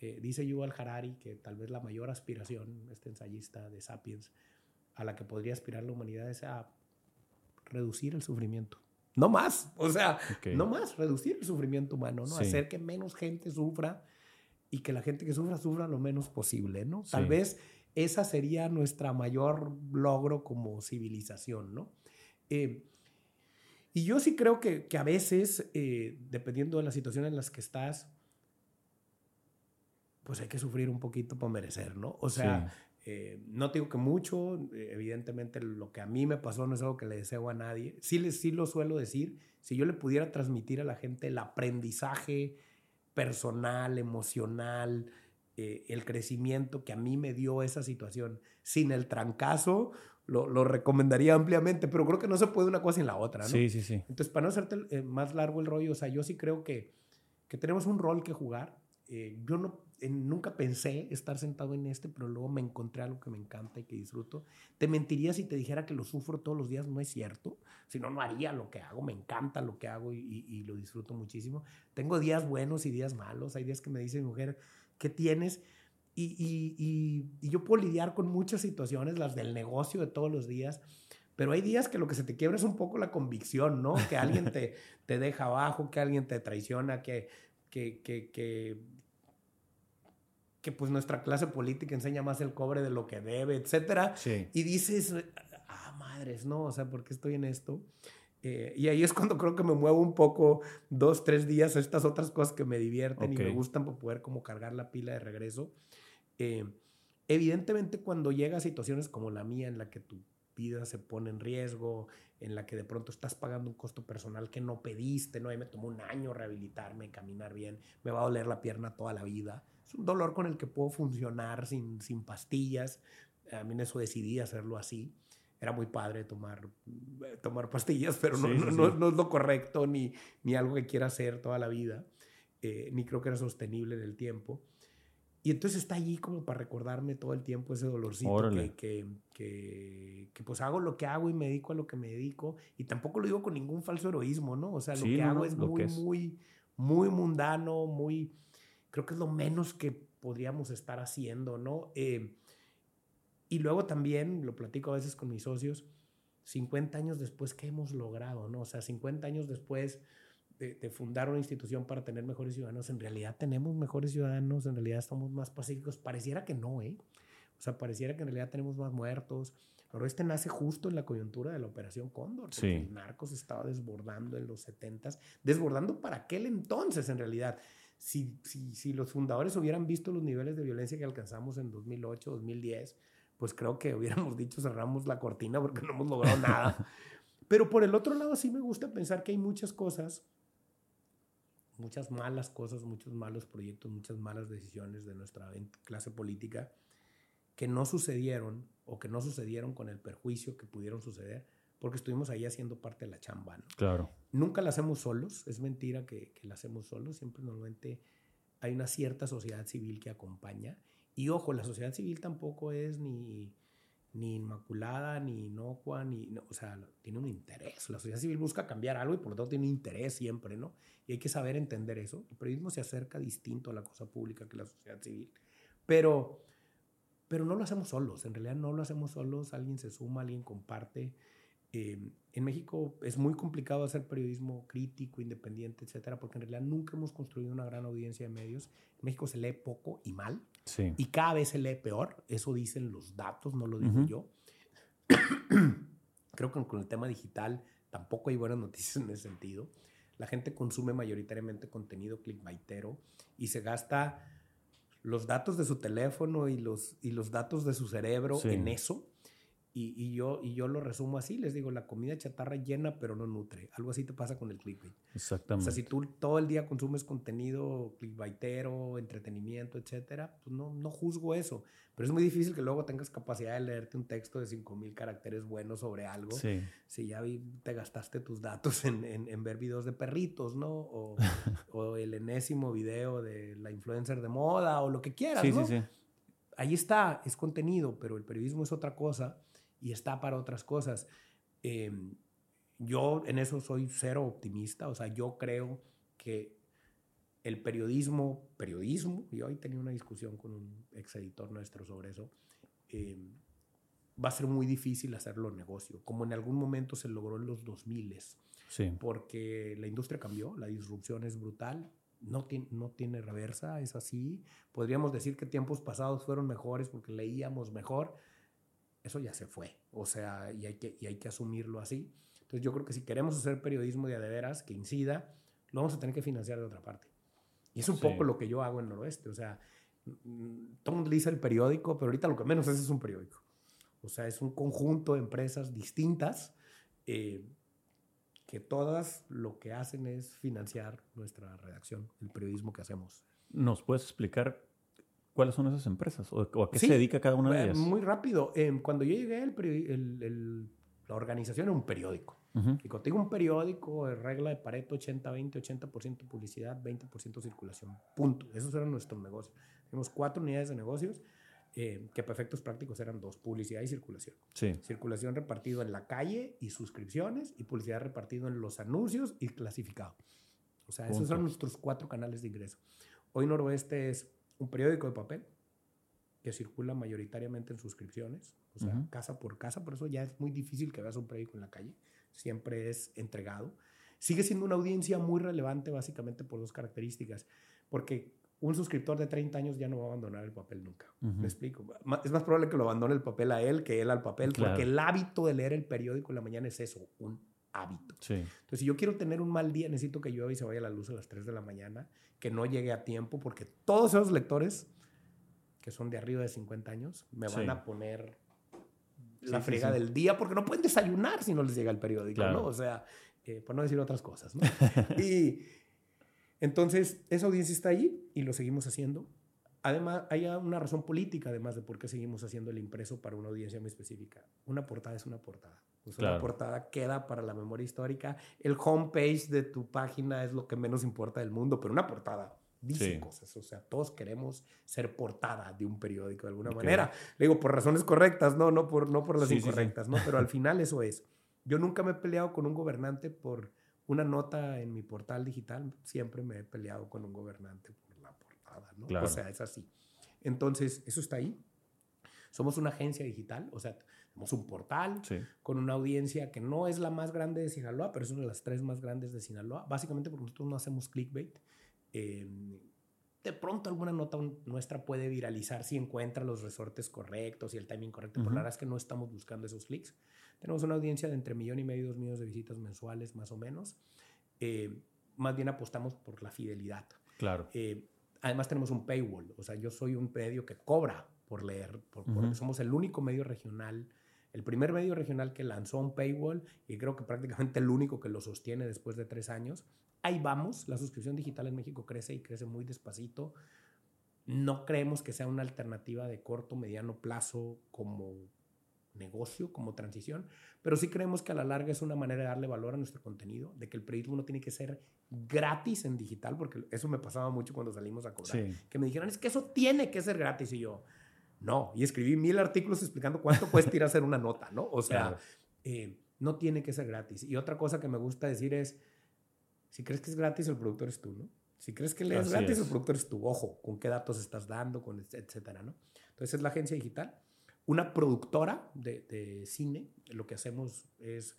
Eh, dice Yuval Harari que tal vez la mayor aspiración, este ensayista de Sapiens, a la que podría aspirar la humanidad es a reducir el sufrimiento. No más, o sea, no más, reducir el sufrimiento humano, ¿no? Hacer que menos gente sufra y que la gente que sufra sufra lo menos posible, ¿no? Tal vez esa sería nuestra mayor logro como civilización, ¿no? Eh, Y yo sí creo que, que a veces, eh, dependiendo de la situación en las que estás, pues hay que sufrir un poquito para merecer, ¿no? O sea, eh, no digo que mucho, eh, evidentemente lo que a mí me pasó no es algo que le deseo a nadie. Sí, sí lo suelo decir, si yo le pudiera transmitir a la gente el aprendizaje personal, emocional, eh, el crecimiento que a mí me dio esa situación sin el trancazo, lo, lo, recomendaría ampliamente, pero creo que no se puede una cosa sin la otra, ¿no? Sí, sí, sí. Entonces, para no hacerte más largo el rollo, o sea, yo sí creo que, que tenemos un rol que jugar. yo no nunca pensé estar sentado en este, pero luego me encontré algo que me encanta y que disfruto. Te mentiría si te dijera que lo sufro todos los días, no es cierto. Si no, no haría lo que hago, me encanta lo que hago y, lo disfruto muchísimo. Tengo días buenos y días malos, hay días que me dice mi mujer, ¿qué tienes? Y, y, yo puedo lidiar con muchas situaciones, las del negocio de todos los días, pero hay días que lo que se te quiebra es un poco la convicción, ¿no? Que alguien te, te deja abajo, que alguien te traiciona, que, que, que que pues nuestra clase política enseña más el cobre de lo que debe, etcétera. Y dices, ah, madres, no, o sea, ¿por qué estoy en esto? Eh, y ahí es cuando creo que me muevo un poco dos, tres días a estas otras cosas que me divierten y me gustan para poder como cargar la pila de regreso. Eh, evidentemente cuando llega a situaciones como la mía en la que tu vida se pone en riesgo, en la que de pronto estás pagando un costo personal que no pediste, ¿no? Ahí me tomó un año rehabilitarme, caminar bien, me va a doler la pierna toda la vida es un dolor con el que puedo funcionar sin, sin pastillas. A mí en eso decidí hacerlo así. Era muy padre tomar, tomar pastillas, pero no, no, no, es lo correcto ni, ni algo que quiera hacer toda la vida, eh, ni creo que era sostenible en el tiempo. Y entonces está allí como para recordarme todo el tiempo ese dolorcito que, que, que, que, pues hago lo que hago y me dedico a lo que me dedico. Y tampoco lo digo con ningún falso heroísmo, ¿no? O sea, lo que hago es muy, muy, muy mundano, muy creo que es lo menos que podríamos estar haciendo, ¿no? Eh, y luego también, lo platico a veces con mis socios, 50 años después, ¿qué hemos logrado, no? O sea, 50 años después de, fundar una institución para tener mejores ciudadanos, en realidad tenemos mejores ciudadanos, en realidad estamos más pacíficos. Pareciera que no, ¿eh? O sea, pareciera que en realidad tenemos más muertos. Pero este nace justo en la coyuntura de la Operación Cóndor. Sí. El estaba desbordando en los 70 desbordando para aquel entonces, en realidad si, si, si los fundadores hubieran visto los niveles de violencia que alcanzamos en 2008, 2010, pues creo que hubiéramos dicho cerramos la cortina porque no hemos logrado nada. Pero por el otro lado sí me gusta pensar que hay muchas cosas, muchas malas cosas, muchos malos proyectos, muchas malas decisiones de nuestra clase política que no sucedieron o que no sucedieron con el perjuicio que pudieron suceder porque estuvimos ahí haciendo parte de la chamba. ¿no? Claro. Nunca la hacemos solos, es mentira que, que la hacemos solos, siempre normalmente hay una cierta sociedad civil que acompaña. Y ojo, la sociedad civil tampoco es ni, ni inmaculada, ni inocua, ni, o sea, tiene un interés. La sociedad civil busca cambiar algo y por lo tanto tiene interés siempre, ¿no? Y hay que saber entender eso. El periodismo se acerca distinto a la cosa pública que la sociedad civil. Pero, pero no lo hacemos solos, en realidad no lo hacemos solos, alguien se suma, alguien comparte. Em, en México es muy complicado hacer periodismo crítico, independiente, etcétera, porque en realidad nunca hemos construido una gran audiencia de medios. En México se lee poco y mal, y cada vez se lee peor. Eso dicen los datos, no lo digo yo. Creo que con el tema digital tampoco hay buenas noticias en ese sentido. La gente consume mayoritariamente contenido clickbaitero y se gasta los datos de su teléfono y los, y los datos de su cerebro en eso y, yo, y yo lo resumo así, les digo, la comida chatarra llena pero no nutre. Algo así te pasa con el clickbait. Exactamente. O sea, si tú todo el día consumes contenido clickbaitero, entretenimiento, etcétera, pues no, no juzgo eso. Pero es muy difícil que luego tengas capacidad de leerte un texto de 5000 caracteres buenos sobre algo. Sí. Si ya te gastaste tus datos en, en, ver videos de perritos, ¿no? O, o, el enésimo video de la influencer de moda o lo que quieras, sí, ¿no? Sí, sí. Ahí está, es contenido, pero el periodismo es otra cosa y está para otras cosas. Em, yo en eso soy cero optimista, o sea, yo creo que el periodismo, periodismo, y hoy tenía una discusión con un ex editor nuestro sobre eso, em, va a ser muy difícil hacerlo negocio, como en algún momento se logró en los 2000 sí. porque la industria cambió, la disrupción es brutal, no tiene, no tiene reversa, es así. Podríamos decir que tiempos pasados fueron mejores porque leíamos mejor, eso ya se fue. O sea, y hay que, y hay que asumirlo así. Entonces yo creo que si queremos hacer periodismo de adeveras que incida, lo vamos a tener que financiar de otra parte. Y es un poco lo que yo hago en Noroeste. O sea, todo el mundo dice el periódico, pero ahorita lo que menos es es un periódico. O sea, es un conjunto de empresas distintas eh, que todas lo que hacen es financiar nuestra redacción, el periodismo que hacemos. ¿Nos puedes explicar cuáles son esas empresas o, a qué se dedica cada una de ellas? Muy rápido. Em, cuando yo llegué, el, la organización era un periódico. Y cuando digo un periódico, regla de Pareto 80-20, 80%, publicidad, 20% circulación. Punto. Esos eran nuestros negocios. Tenemos cuatro unidades de negocios eh, que perfectos prácticos eran dos, publicidad y circulación. Sí. Circulación repartido en la calle y suscripciones y publicidad repartido en los anuncios y clasificado. O sea, esos son nuestros cuatro canales de ingreso. Hoy Noroeste es un periódico de papel que circula mayoritariamente en suscripciones, o sea, casa por casa, por eso ya es muy difícil que veas un periódico en la calle, siempre es entregado. Sigue siendo una audiencia muy relevante básicamente por dos características, porque un suscriptor de 30 años ya no va a abandonar el papel nunca. ¿Me explico? Es más probable que lo abandone el papel a él que él al papel, porque el hábito de leer el periódico en la mañana es eso, un hábito. Entonces, si yo quiero tener un mal día, necesito que llueva y se vaya a la luz a las 3 de la mañana, que no llegue a tiempo, porque todos esos lectores que son de arriba de 50 años me van a poner la friega del día porque no pueden desayunar si no les llega el periódico, ¿no? O sea, eh, por no decir otras cosas, ¿no? y entonces, esa audiencia está ahí y lo seguimos haciendo. Además, hay una razón política, además de por qué seguimos haciendo el impreso para una audiencia muy específica. Una portada es una portada. Pues Una portada queda para la memoria histórica. El homepage de tu página es lo que menos importa del mundo, pero una portada dice cosas. O sea, todos queremos ser portada de un periódico de alguna manera. Le digo, por razones correctas, no, no por, no por las incorrectas, ¿no? Pero al final eso es. Yo nunca me he peleado con un gobernante por una nota en mi portal digital, siempre me he peleado con un gobernante por la portada, ¿no? O sea, es así. Entonces, eso está ahí. Somos una agencia digital, o sea, tenemos un portal con una audiencia que no es la más grande de Sinaloa, pero es una de las tres más grandes de Sinaloa, básicamente porque nosotros no hacemos clickbait. Em, de pronto alguna nota nuestra puede viralizar si encuentra los resortes correctos y el timing correcto, pero la verdad es que no estamos buscando esos clics. Tenemos una audiencia de entre millón y medio y dos millones de visitas mensuales, más o menos. Eh, más bien apostamos por la fidelidad. Claro. Eh, además tenemos un paywall, o sea, yo soy un medio que cobra por leer, porque somos el único medio regional, el primer medio regional que lanzó un paywall y creo que prácticamente el único que lo sostiene después de tres años. Ahí vamos, la suscripción digital en México crece y crece muy despacito. No creemos que sea una alternativa de corto, mediano plazo como negocio, como transición, pero sí creemos que a la larga es una manera de darle valor a nuestro contenido, de que el periodismo no tiene que ser gratis en digital, porque eso me pasaba mucho cuando salimos a cobrar, que me dijeron, es que eso tiene que ser gratis, y yo, no, y escribí mil artículos explicando cuánto cuesta ir a hacer una nota, ¿no? O sea, eh, no tiene que ser gratis. Y otra cosa que me gusta decir es, si crees que es gratis, el productor es tú, ¿no? Si crees que le es gratis, el productor es tu ojo, con qué datos estás dando, con etcétera, ¿no? Entonces es la agencia digital una productora de, cine. Lo que hacemos es,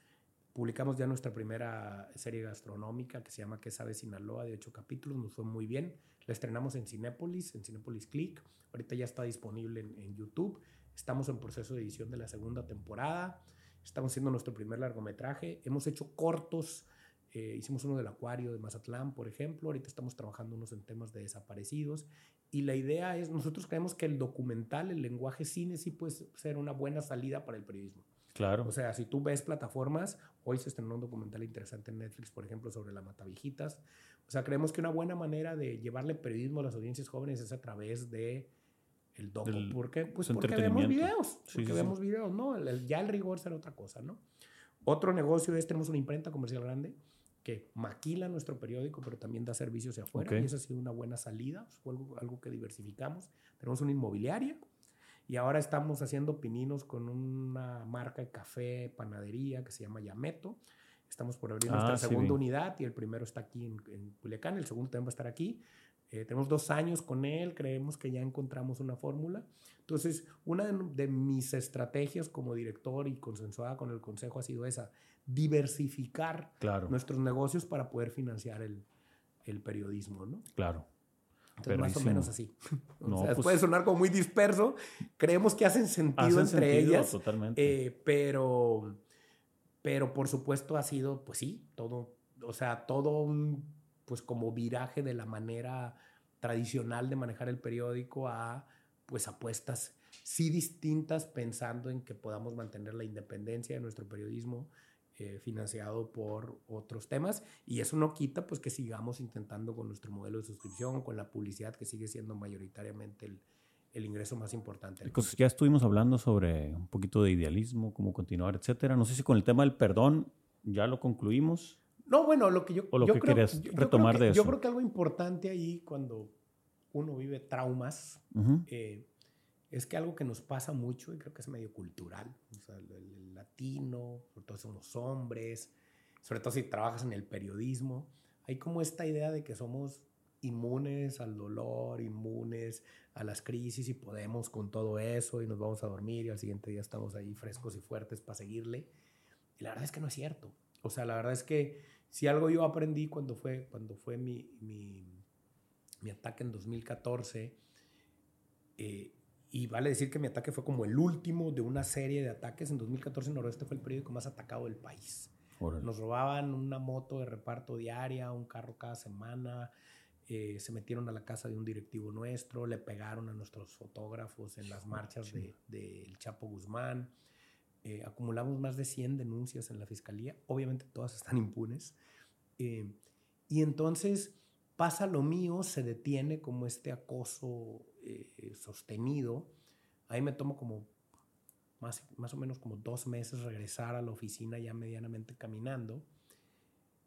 publicamos ya nuestra primera serie gastronómica que se llama ¿Qué sabe Sinaloa? de ocho capítulos, nos fue muy bien. La estrenamos en Cinépolis, en Cinépolis Click. Ahorita ya está disponible en, YouTube. Estamos en proceso de edición de la segunda temporada. Estamos haciendo nuestro primer largometraje. Hemos hecho cortos. Eh, hicimos uno del Acuario de Mazatlán, por ejemplo. Ahorita estamos trabajando unos en temas de desaparecidos. Y la idea es, nosotros creemos que el documental, el lenguaje cine, sí puede ser una buena salida para el periodismo. Claro. O sea, si tú ves plataformas, hoy se estrenó un documental interesante en Netflix, por ejemplo, sobre la Matavijitas. O sea, creemos que una buena manera de llevarle periodismo a las audiencias jóvenes es a través de el docu. ¿Por qué? Pues porque vemos videos. Porque vemos videos, ¿no? ya el rigor será otra cosa, ¿no? Otro negocio es, tenemos una imprenta comercial grande que maquila nuestro periódico, pero también da servicios hacia afuera. Y esa ha sido una buena salida, fue algo, que diversificamos. Tenemos una inmobiliaria y ahora estamos haciendo pininos con una marca de café, panadería que se llama Yameto. Estamos por abrir nuestra ah, segunda unidad y el primero está aquí en, en Culiacán, el segundo también va a estar aquí. Eh, tenemos dos años con él, creemos que ya encontramos una fórmula. Entonces, una de, de, mis estrategias como director y consensuada con el consejo ha sido esa, diversificar nuestros negocios para poder financiar el, el periodismo, ¿no? Claro. Entonces, más o menos así. o sea, pues puede sonar como muy disperso. Creemos que hacen sentido entre ellas. Totalmente. Eh, pero, Pero por supuesto ha sido, pues sí, todo, o sea, todo un, pues como viraje de la manera tradicional de manejar el periódico a, pues apuestas sí distintas pensando en que podamos mantener la independencia de nuestro periodismo eh, financiado por otros temas y eso no quita pues que sigamos intentando con nuestro modelo de suscripción, con la publicidad que sigue siendo mayoritariamente el, el ingreso más importante. Ya estuvimos hablando sobre un poquito de idealismo, cómo continuar, etcétera. No sé si con el tema del perdón ya lo concluimos. No, bueno, lo que yo, o lo que creo, retomar de eso. Yo creo que algo importante ahí cuando uno vive traumas eh, es que algo que nos pasa mucho y creo que es medio cultural, o sea, el, latino, sobre todo somos hombres, sobre todo si trabajas en el periodismo, hay como esta idea de que somos inmunes al dolor, inmunes a las crisis y podemos con todo eso y nos vamos a dormir y al siguiente día estamos ahí frescos y fuertes para seguirle. Y la verdad es que no es cierto. O sea, la verdad es que si algo yo aprendí cuando fue, cuando fue mi, mi, mi ataque en 2014, eh, y vale decir que mi ataque fue como el último de una serie de ataques. En 2014 Noroeste fue el periódico más atacado del país. Nos robaban una moto de reparto diaria, un carro cada semana. Eh, se metieron a la casa de un directivo nuestro, le pegaron a nuestros fotógrafos en las marchas del de, Chapo Guzmán. Eh, acumulamos más de 100 denuncias en la fiscalía. Obviamente todas están impunes. Eh, y entonces pasa lo mío, se detiene como este acoso eh, sostenido. Ahí me tomo como más, más o menos como dos meses regresar a la oficina ya medianamente caminando.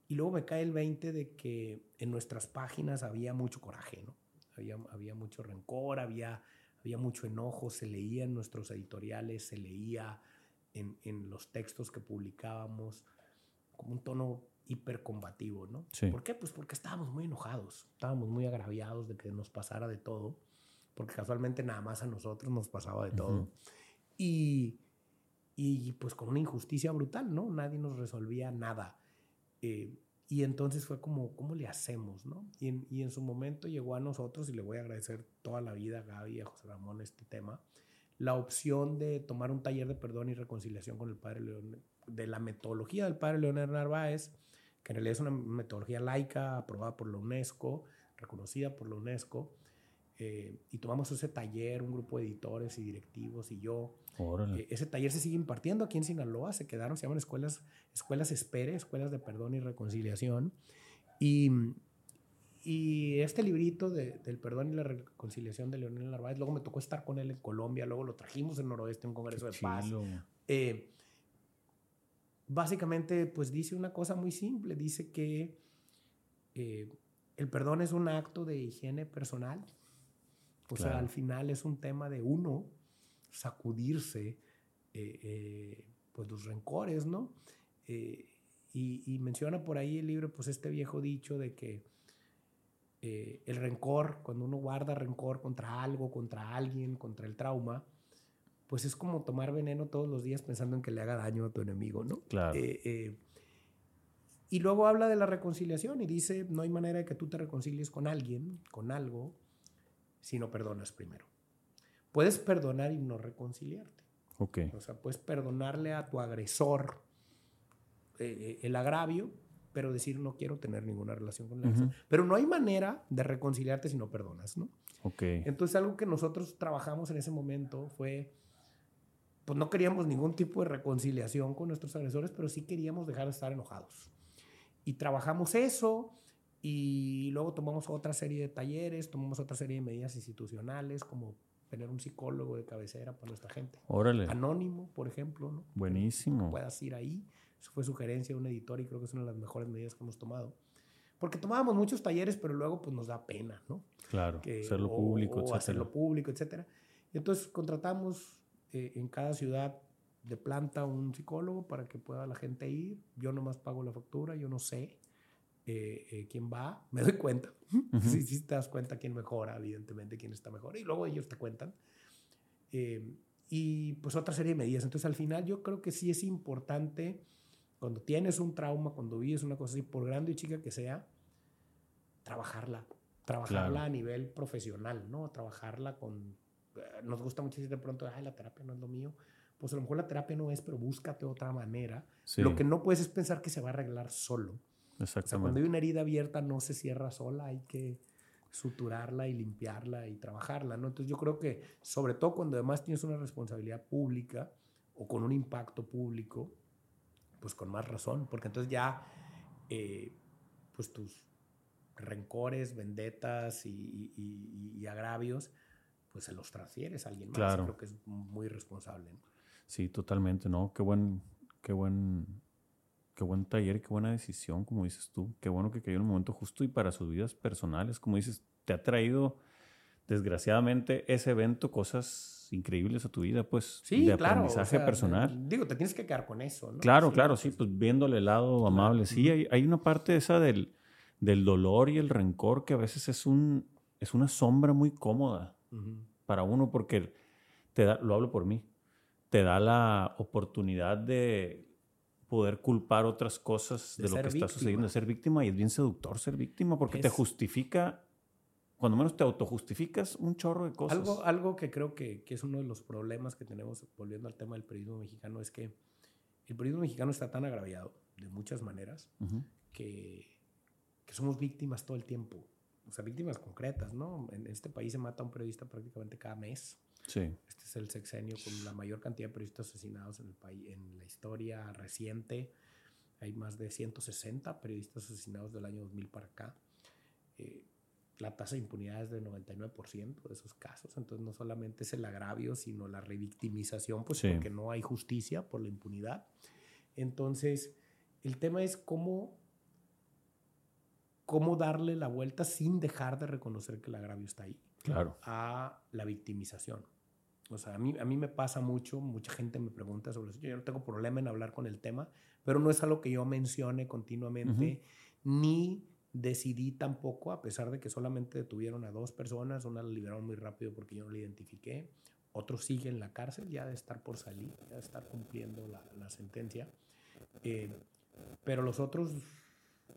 Y luego me cae el 20 de que en nuestras páginas había mucho coraje, ¿no? Había, había mucho rencor, había, había mucho enojo, se leía en nuestros editoriales, se leía en, en los textos que publicábamos como un tono hipercombativo, ¿no? ¿Por qué? Pues porque estábamos muy enojados, estábamos muy agraviados de que nos pasara de todo, porque casualmente nada más a nosotros nos pasaba de todo. y, y pues con una injusticia brutal, ¿no? Nadie nos resolvía nada. Eh, y entonces fue como, ¿cómo le hacemos, no? Y en, y en, su momento llegó a nosotros, y le voy a agradecer toda la vida a Gaby y a José Ramón este tema, la opción de tomar un taller de perdón y reconciliación con el Padre León, de la metodología del Padre Leonel Narváez, que en realidad es una metodología laica aprobada por la UNESCO, reconocida por la UNESCO. Eh, y tomamos ese taller, un grupo de editores y directivos y yo. Eh, ese taller se sigue impartiendo aquí en Sinaloa, se quedaron, se llaman escuelas, escuelas Espere, escuelas de perdón y reconciliación. Y, y este librito de, del perdón y la reconciliación de Leonel Narváez, luego me tocó estar con él en Colombia, luego lo trajimos en Noroeste, un congreso de paz. Eh, básicamente pues dice una cosa muy simple, dice que eh, el perdón es un acto de higiene personal, o sea, al final es un tema de uno sacudirse eh, eh, pues los rencores, ¿no? Y, menciona por ahí el libro pues este viejo dicho de que el rencor, cuando uno guarda rencor contra algo, contra alguien, contra el trauma, pues es como tomar veneno todos los días pensando en que le haga daño a tu enemigo, ¿no? Claro. Eh, eh, y luego habla de la reconciliación y dice, no hay manera de que tú te reconcilies con alguien, con algo, si no perdonas primero. Puedes perdonar y no reconciliarte. Ok. O sea, puedes perdonarle a tu agresor eh, el agravio, pero decir no quiero tener ninguna relación con él. Pero no hay manera de reconciliarte si no perdonas, ¿no? Ok. Entonces algo que nosotros trabajamos en ese momento fue pues no queríamos ningún tipo de reconciliación con nuestros agresores, pero sí queríamos dejar de estar enojados. Y trabajamos eso y luego tomamos otra serie de talleres, tomamos otra serie de medidas institucionales, como tener un psicólogo de cabecera para nuestra gente. Órale. Anónimo, por ejemplo, ¿no? Buenísimo. puedas ir ahí. Eso fue sugerencia de un editor y creo que es una de las mejores medidas que hemos tomado. Porque tomábamos muchos talleres, pero luego pues nos da pena, ¿no? Claro, hacerlo público, o hacerlo público, etcétera. Y entonces contratamos eh, en cada ciudad de planta un psicólogo para que pueda la gente ir. Yo nomás pago la factura, yo no sé eh, eh, quién va, me doy cuenta. si sí, te das cuenta quién mejora, evidentemente, quién está mejor. Y luego ellos te cuentan. y pues otra serie de medidas. Entonces al final yo creo que sí es importante cuando tienes un trauma, cuando vives una cosa así, por grande y chica que sea, trabajarla. Trabajarla a nivel profesional, ¿no? Trabajarla con nos gusta mucho decir de pronto, ay, la terapia no es lo mío. pues a lo mejor la terapia no es, pero búscate otra manera. Lo que no puedes es pensar que se va a arreglar solo. Exactamente. O sea, cuando hay una herida abierta no se cierra sola, hay que suturarla y limpiarla y trabajarla, ¿no? Entonces yo creo que sobre todo cuando además tienes una responsabilidad pública o con un impacto público, pues con más razón, porque entonces ya eh, pues tus rencores, vendetas y, agravios, pues se los transfieres a alguien más. Claro. Creo que es muy responsable. Sí, totalmente, ¿no? Qué buen, qué buen, qué buen taller y qué buena decisión, como dices tú. Qué bueno que cayó en el momento justo y para sus vidas personales, como dices, te ha traído, desgraciadamente, ese evento cosas increíbles a tu vida, pues, sí, de aprendizaje personal. Digo, te tienes que quedar con eso, ¿no? Claro, claro, sí, pues viéndole el lado amable. Sí, hay, hay, una parte esa del, del dolor y el rencor que a veces es, un, es una sombra muy cómoda para uno porque te da, lo hablo por mí, te da la oportunidad de poder culpar otras cosas de, lo que está sucediendo, de ser víctima y es bien seductor ser víctima porque te justifica, cuando menos te autojustificas un chorro de cosas. Algo, algo que creo que, que es uno de los problemas que tenemos, volviendo al tema del periodismo mexicano, es que el periodismo mexicano está tan agraviado de muchas maneras que que somos víctimas todo el tiempo. O sea, víctimas concretas, ¿no? En este país se mata un periodista prácticamente cada mes. Sí. Este es el sexenio con la mayor cantidad de periodistas asesinados en el país, en la historia reciente. Hay más de 160 periodistas asesinados del año 2000 para acá. Eh, la tasa de impunidad es del 99% de esos casos. Entonces, no solamente es el agravio, sino la revictimización, pues porque no hay justicia por la impunidad. Entonces, el tema es cómo cómo darle la vuelta sin dejar de reconocer que el agravio está ahí. Claro. A la victimización. O sea, a mí, a mí me pasa mucho, mucha gente me pregunta sobre eso. Yo no tengo problema en hablar con el tema, pero no es algo que yo mencione continuamente, ni decidí tampoco, a pesar de que solamente detuvieron a dos personas, una la liberaron muy rápido porque yo no la identifiqué, otro sigue en la cárcel, ya de estar por salir, ya de estar cumpliendo la, la sentencia. Eh, pero los otros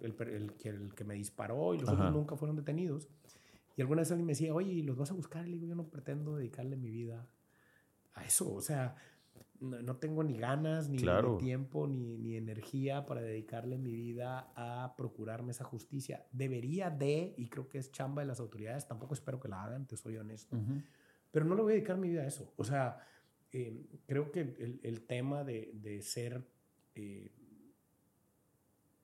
el, el, el, que me disparó y los otros nunca fueron detenidos. Y alguna vez alguien me decía, oye, ¿los vas a buscar? Y le digo, yo no pretendo dedicarle mi vida a eso. O sea, no, tengo ni ganas, ni, tiempo, ni, ni, energía para dedicarle mi vida a procurarme esa justicia. Debería de, y creo que es chamba de las autoridades, tampoco espero que la hagan, te soy honesto, pero no le voy a dedicar mi vida a eso. O sea, eh, creo que el, el tema de, de ser eh,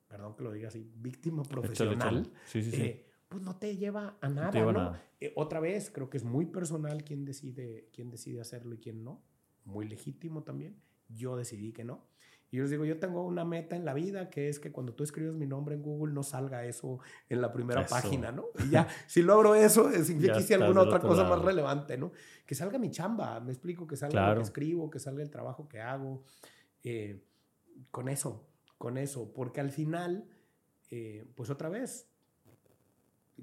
perdón que lo diga así, víctima profesional, eh, pues no te lleva a nada. Eh, otra vez, creo que es muy personal quién decide, quién decide hacerlo y quién no. Muy legítimo también. Yo decidí que no. Y yo les digo, yo tengo una meta en la vida que es que cuando tú escribes mi nombre en Google no salga eso en la primera página, ¿no? Y ya, si logro eso, significa que hice alguna otra cosa más relevante, ¿no? Que salga mi chamba, me explico, que salga lo que escribo, que salga el trabajo que hago. Eh, con eso, con eso, porque al final, eh, pues otra vez,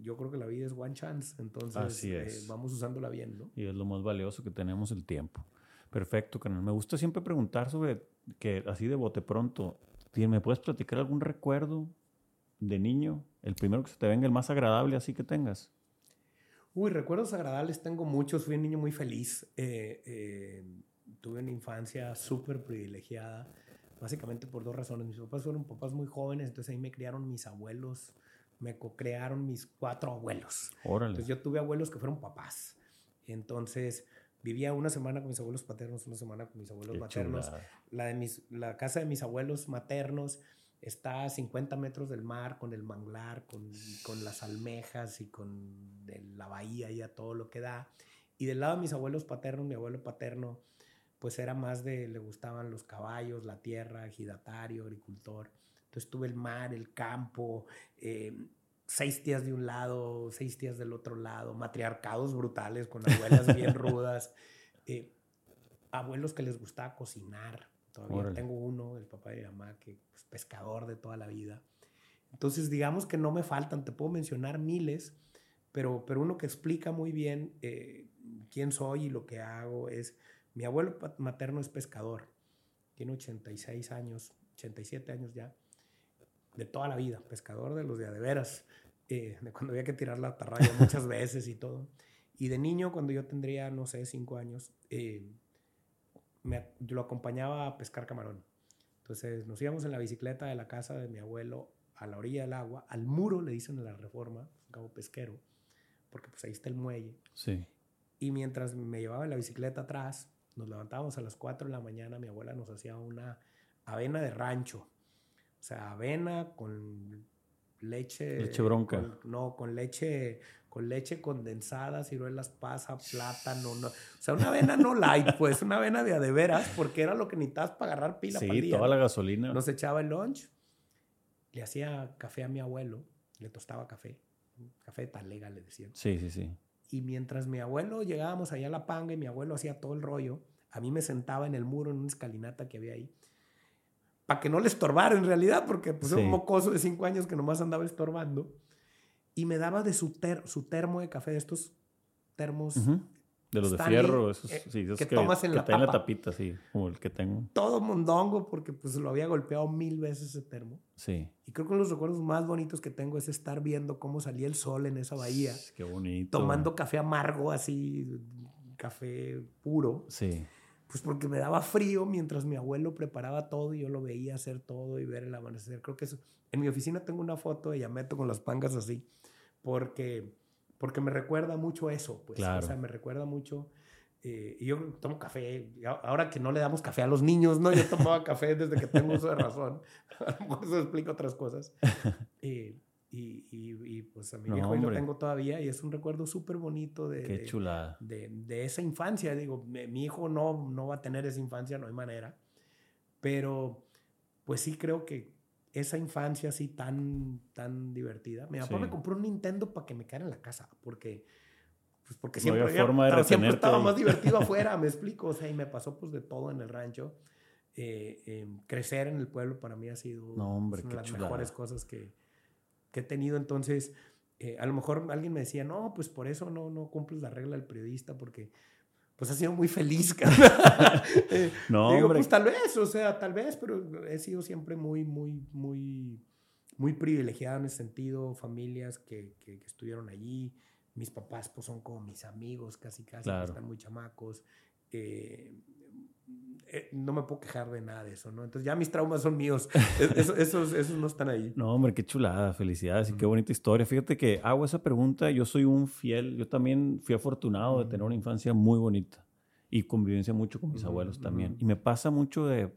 yo creo que la vida es one chance, entonces eh, vamos usándola bien, ¿no? Y es lo más valioso que tenemos el tiempo. Perfecto, canal. Me gusta siempre preguntar sobre que así de bote pronto, ¿me puedes platicar algún recuerdo de niño? El primero que se te venga, el más agradable así que tengas. Uy, recuerdos agradables tengo muchos. Fui un niño muy feliz. Eh, tuve una infancia súper privilegiada básicamente por dos razones. Mis papás fueron papás muy jóvenes, entonces ahí me criaron mis abuelos, me co-crearon mis cuatro abuelos. Órale. Entonces yo tuve abuelos que fueron papás. Entonces vivía una semana con mis abuelos paternos, una semana con mis abuelos maternos. La, de mis, la casa de mis abuelos maternos está a 50 metros del mar, con el manglar, con, con las almejas y con la bahía y a todo lo que da. Y del lado de mis abuelos paternos, mi abuelo paterno pues era más de, le gustaban los caballos, la tierra, ejidatario, agricultor. Entonces tuve el mar, el campo, eh, seis tías de un lado, seis tías del otro lado, matriarcados brutales con abuelas bien rudas, eh, abuelos que les gustaba cocinar. Todavía tengo uno, el papá de mi mamá, que es pescador de toda la vida. Entonces, digamos que no me faltan, te puedo mencionar miles, pero, pero uno que explica muy bien eh, quién soy y lo que hago es mi abuelo materno es pescador, tiene 86 años, 87 años ya, de toda la vida, pescador de los de veras, eh, de cuando había que tirar la atarraya muchas veces y todo. Y de niño, cuando yo tendría, no sé, 5 años, eh, me, yo lo acompañaba a pescar camarón. Entonces nos íbamos en la bicicleta de la casa de mi abuelo a la orilla del agua, al muro, le dicen en la reforma, cabo pesquero, porque pues ahí está el muelle. Sí. Y mientras me llevaba en la bicicleta atrás, nos levantábamos a las 4 de la mañana, mi abuela nos hacía una avena de rancho. O sea, avena con leche. Leche bronca. con- no, con leche, con leche condensada, ciruelas pasa, plátano. No. O sea, una avena no light, pues, una avena de a de veras, porque era lo que necesitabas para agarrar pila para Sí, día. toda ¿no? la gasolina. Nos echaba el lunch, le hacía café a mi abuelo, le tostaba café, café de talega le decían. Sí, sí, sí. Y mientras mi abuelo llegábamos allá a la panga y mi abuelo hacía todo el rollo, a mí me sentaba en el muro en una escalinata que había ahí. Para que no le estorbara en realidad, porque pues era Sí. un mocoso de cinco años que nomás andaba estorbando. Y me daba de su, ter- su termo de café, de estos termos. Ujú. De los de Stanley, fierro, esos, eh, sí, esos que que, tomas en que la traen la tapa. tapita, sí, como el que tengo. Todo mondongo, porque pues lo había golpeado mil veces ese termo. Sí. Y creo que uno de los recuerdos más bonitos que tengo es estar viendo cómo salía el sol en esa bahía, Qué bonito. tomando café amargo, así, café puro. Sí. Pues porque me daba frío mientras mi abuelo preparaba todo y yo lo veía hacer todo y ver el amanecer. Creo que eso. En mi oficina tengo una foto de Yameto con las pangas así, porque, porque me recuerda mucho eso. Pues. Claro. O sea, me recuerda mucho. eh, y yo tomo café. Ahora que no le damos café a los niños, ¿no? Yo tomaba café desde que tengo uso de razón. A lo mejor eso explica otras cosas. Eh, y, y, y, pues a mi No, viejo ahí lo hombre. tengo todavía y es un recuerdo súper bonito de, Qué de- chulada. de, de esa infancia. Digo, mi, hijo no, no va a tener esa infancia, no hay manera. Pero, pues sí creo que esa infancia así tan, tan divertida. Mi papá Sí. me compró un Nintendo para que me quedara en la casa, porque, pues porque No siempre, había había- forma de estaba- siempre estaba más divertido afuera, me explico. O sea, y me pasó pues de todo en el rancho. Eh, eh, crecer en el pueblo para mí ha sido No, hombre, una qué de las chulada. mejores cosas que, que he tenido. Entonces, eh, a lo mejor alguien me decía, no, pues por eso no, no cumples la regla del periodista, porque pues has sido muy feliz. cara". Eh, No, Digo, hombre. pues tal vez, o sea, tal vez, pero he sido siempre muy, muy, muy, muy privilegiado en ese sentido. Familias que, que, que estuvieron allí. Mis papás, pues son como mis amigos, casi, casi, Claro. están muy chamacos. Eh, eh, no me puedo quejar de nada de eso, ¿no? Entonces ya mis traumas son míos. Es- eso- esos, esos no están ahí. No, hombre, qué chulada, felicidades y qué Ujú. bonita historia. Fíjate que hago esa pregunta, yo soy un fiel, yo también fui afortunado de tener una infancia muy bonita y convivencia mucho con mis abuelos también. Y me pasa mucho de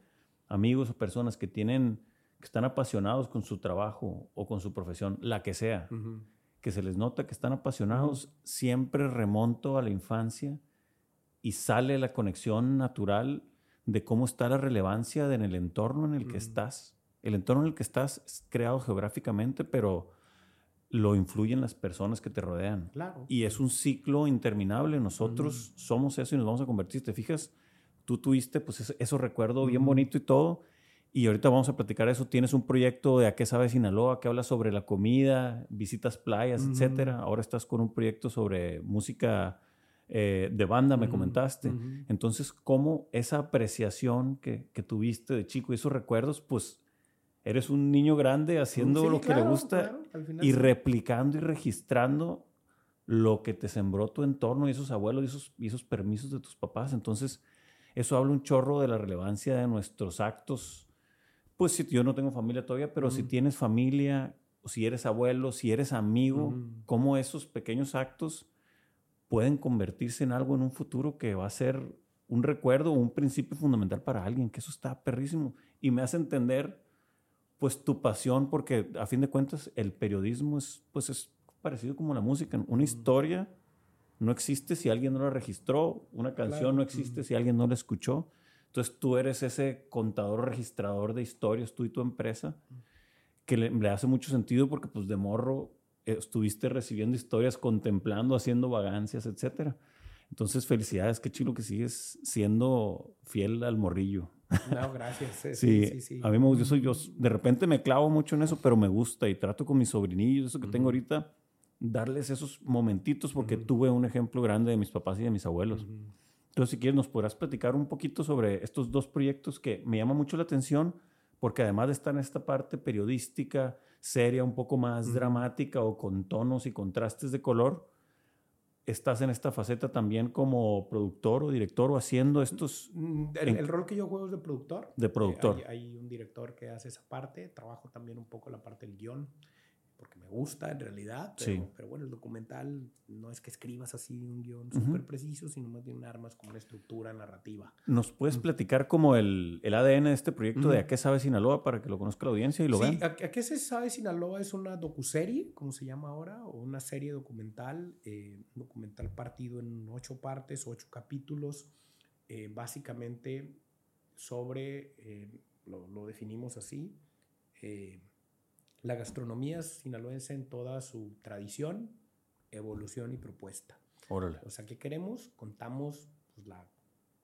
amigos o personas que tienen, que están apasionados con su trabajo o con su profesión, la que sea, que se les nota que están apasionados, siempre remonto a la infancia y sale la conexión natural de cómo está la relevancia de en el entorno en el que estás. El entorno en el que estás es creado geográficamente, pero lo influyen las personas que te rodean. Claro. Y es un ciclo interminable. Nosotros somos eso y nos vamos a convertir. ¿Te fijas? Tú tuviste pues ese, eso recuerdo bien bonito y todo. Y ahorita vamos a platicar eso. Tienes un proyecto de A qué sabe Sinaloa que habla sobre la comida, visitas playas, Ujú. etcétera. Ahora estás con un proyecto sobre música eh, de banda, me comentaste. Entonces, ¿cómo esa apreciación que, que tuviste de chico y esos recuerdos, pues eres un niño grande haciendo Sí, lo que le gusta claro, y sí. replicando y registrando lo que te sembró tu entorno y esos abuelos y esos, y esos permisos de tus papás. Entonces, eso habla un chorro de la relevancia de nuestros actos. Pues si yo no tengo familia todavía, pero si tienes familia, o si eres abuelo, si eres amigo, cómo esos pequeños actos pueden convertirse en algo en un futuro que va a ser un recuerdo un principio fundamental para alguien, que eso está perrísimo. Y me hace entender, pues, tu pasión, porque a fin de cuentas el periodismo es, pues, es parecido como la música. Una historia no existe si alguien no la registró, una canción Claro. no existe si alguien no la escuchó. Entonces tú eres ese contador, registrador de historias, tú y tu empresa, que le, le hace mucho sentido porque pues de morro estuviste recibiendo historias, contemplando, haciendo vagancias, etcétera. Entonces, felicidades, qué chilo que sigues siendo fiel al morrillo. No, gracias. Sí, Sí, sí, sí. sí. a mí me gusta, yo soy, yo de repente me clavo mucho en eso, pero me gusta y trato con mis sobrinillos, eso que tengo ahorita, darles esos momentitos porque tuve un ejemplo grande de mis papás y de mis abuelos. Ujú. Entonces, si quieres, nos podrás platicar un poquito sobre estos dos proyectos que me llaman mucho la atención, porque además de estar en esta parte periodística, seria, un poco más Ujú. dramática o con tonos y contrastes de color, estás en esta faceta también como productor o director o haciendo estos... Mm, el, rol que yo juego es de productor. De productor. hay, hay, un director que hace esa parte, trabajo también un poco la parte del guion porque me gusta en realidad, pero, pero, bueno, el documental no es que escribas así un guion súper preciso, sino más bien armas como una estructura narrativa. ¿Nos puedes platicar como el, el, ADN de este proyecto de A qué sabe Sinaloa para que lo conozca la audiencia y lo sí, vean? A, qué se sabe Sinaloa es una docuserie, como se llama ahora, o una serie documental, eh, documental partido en ocho partes, ocho capítulos, eh, básicamente sobre, eh, lo, lo, definimos así, la gastronomía sinaloense en toda su tradición, evolución y propuesta. Órale. O sea, ¿qué queremos? Contamos pues, la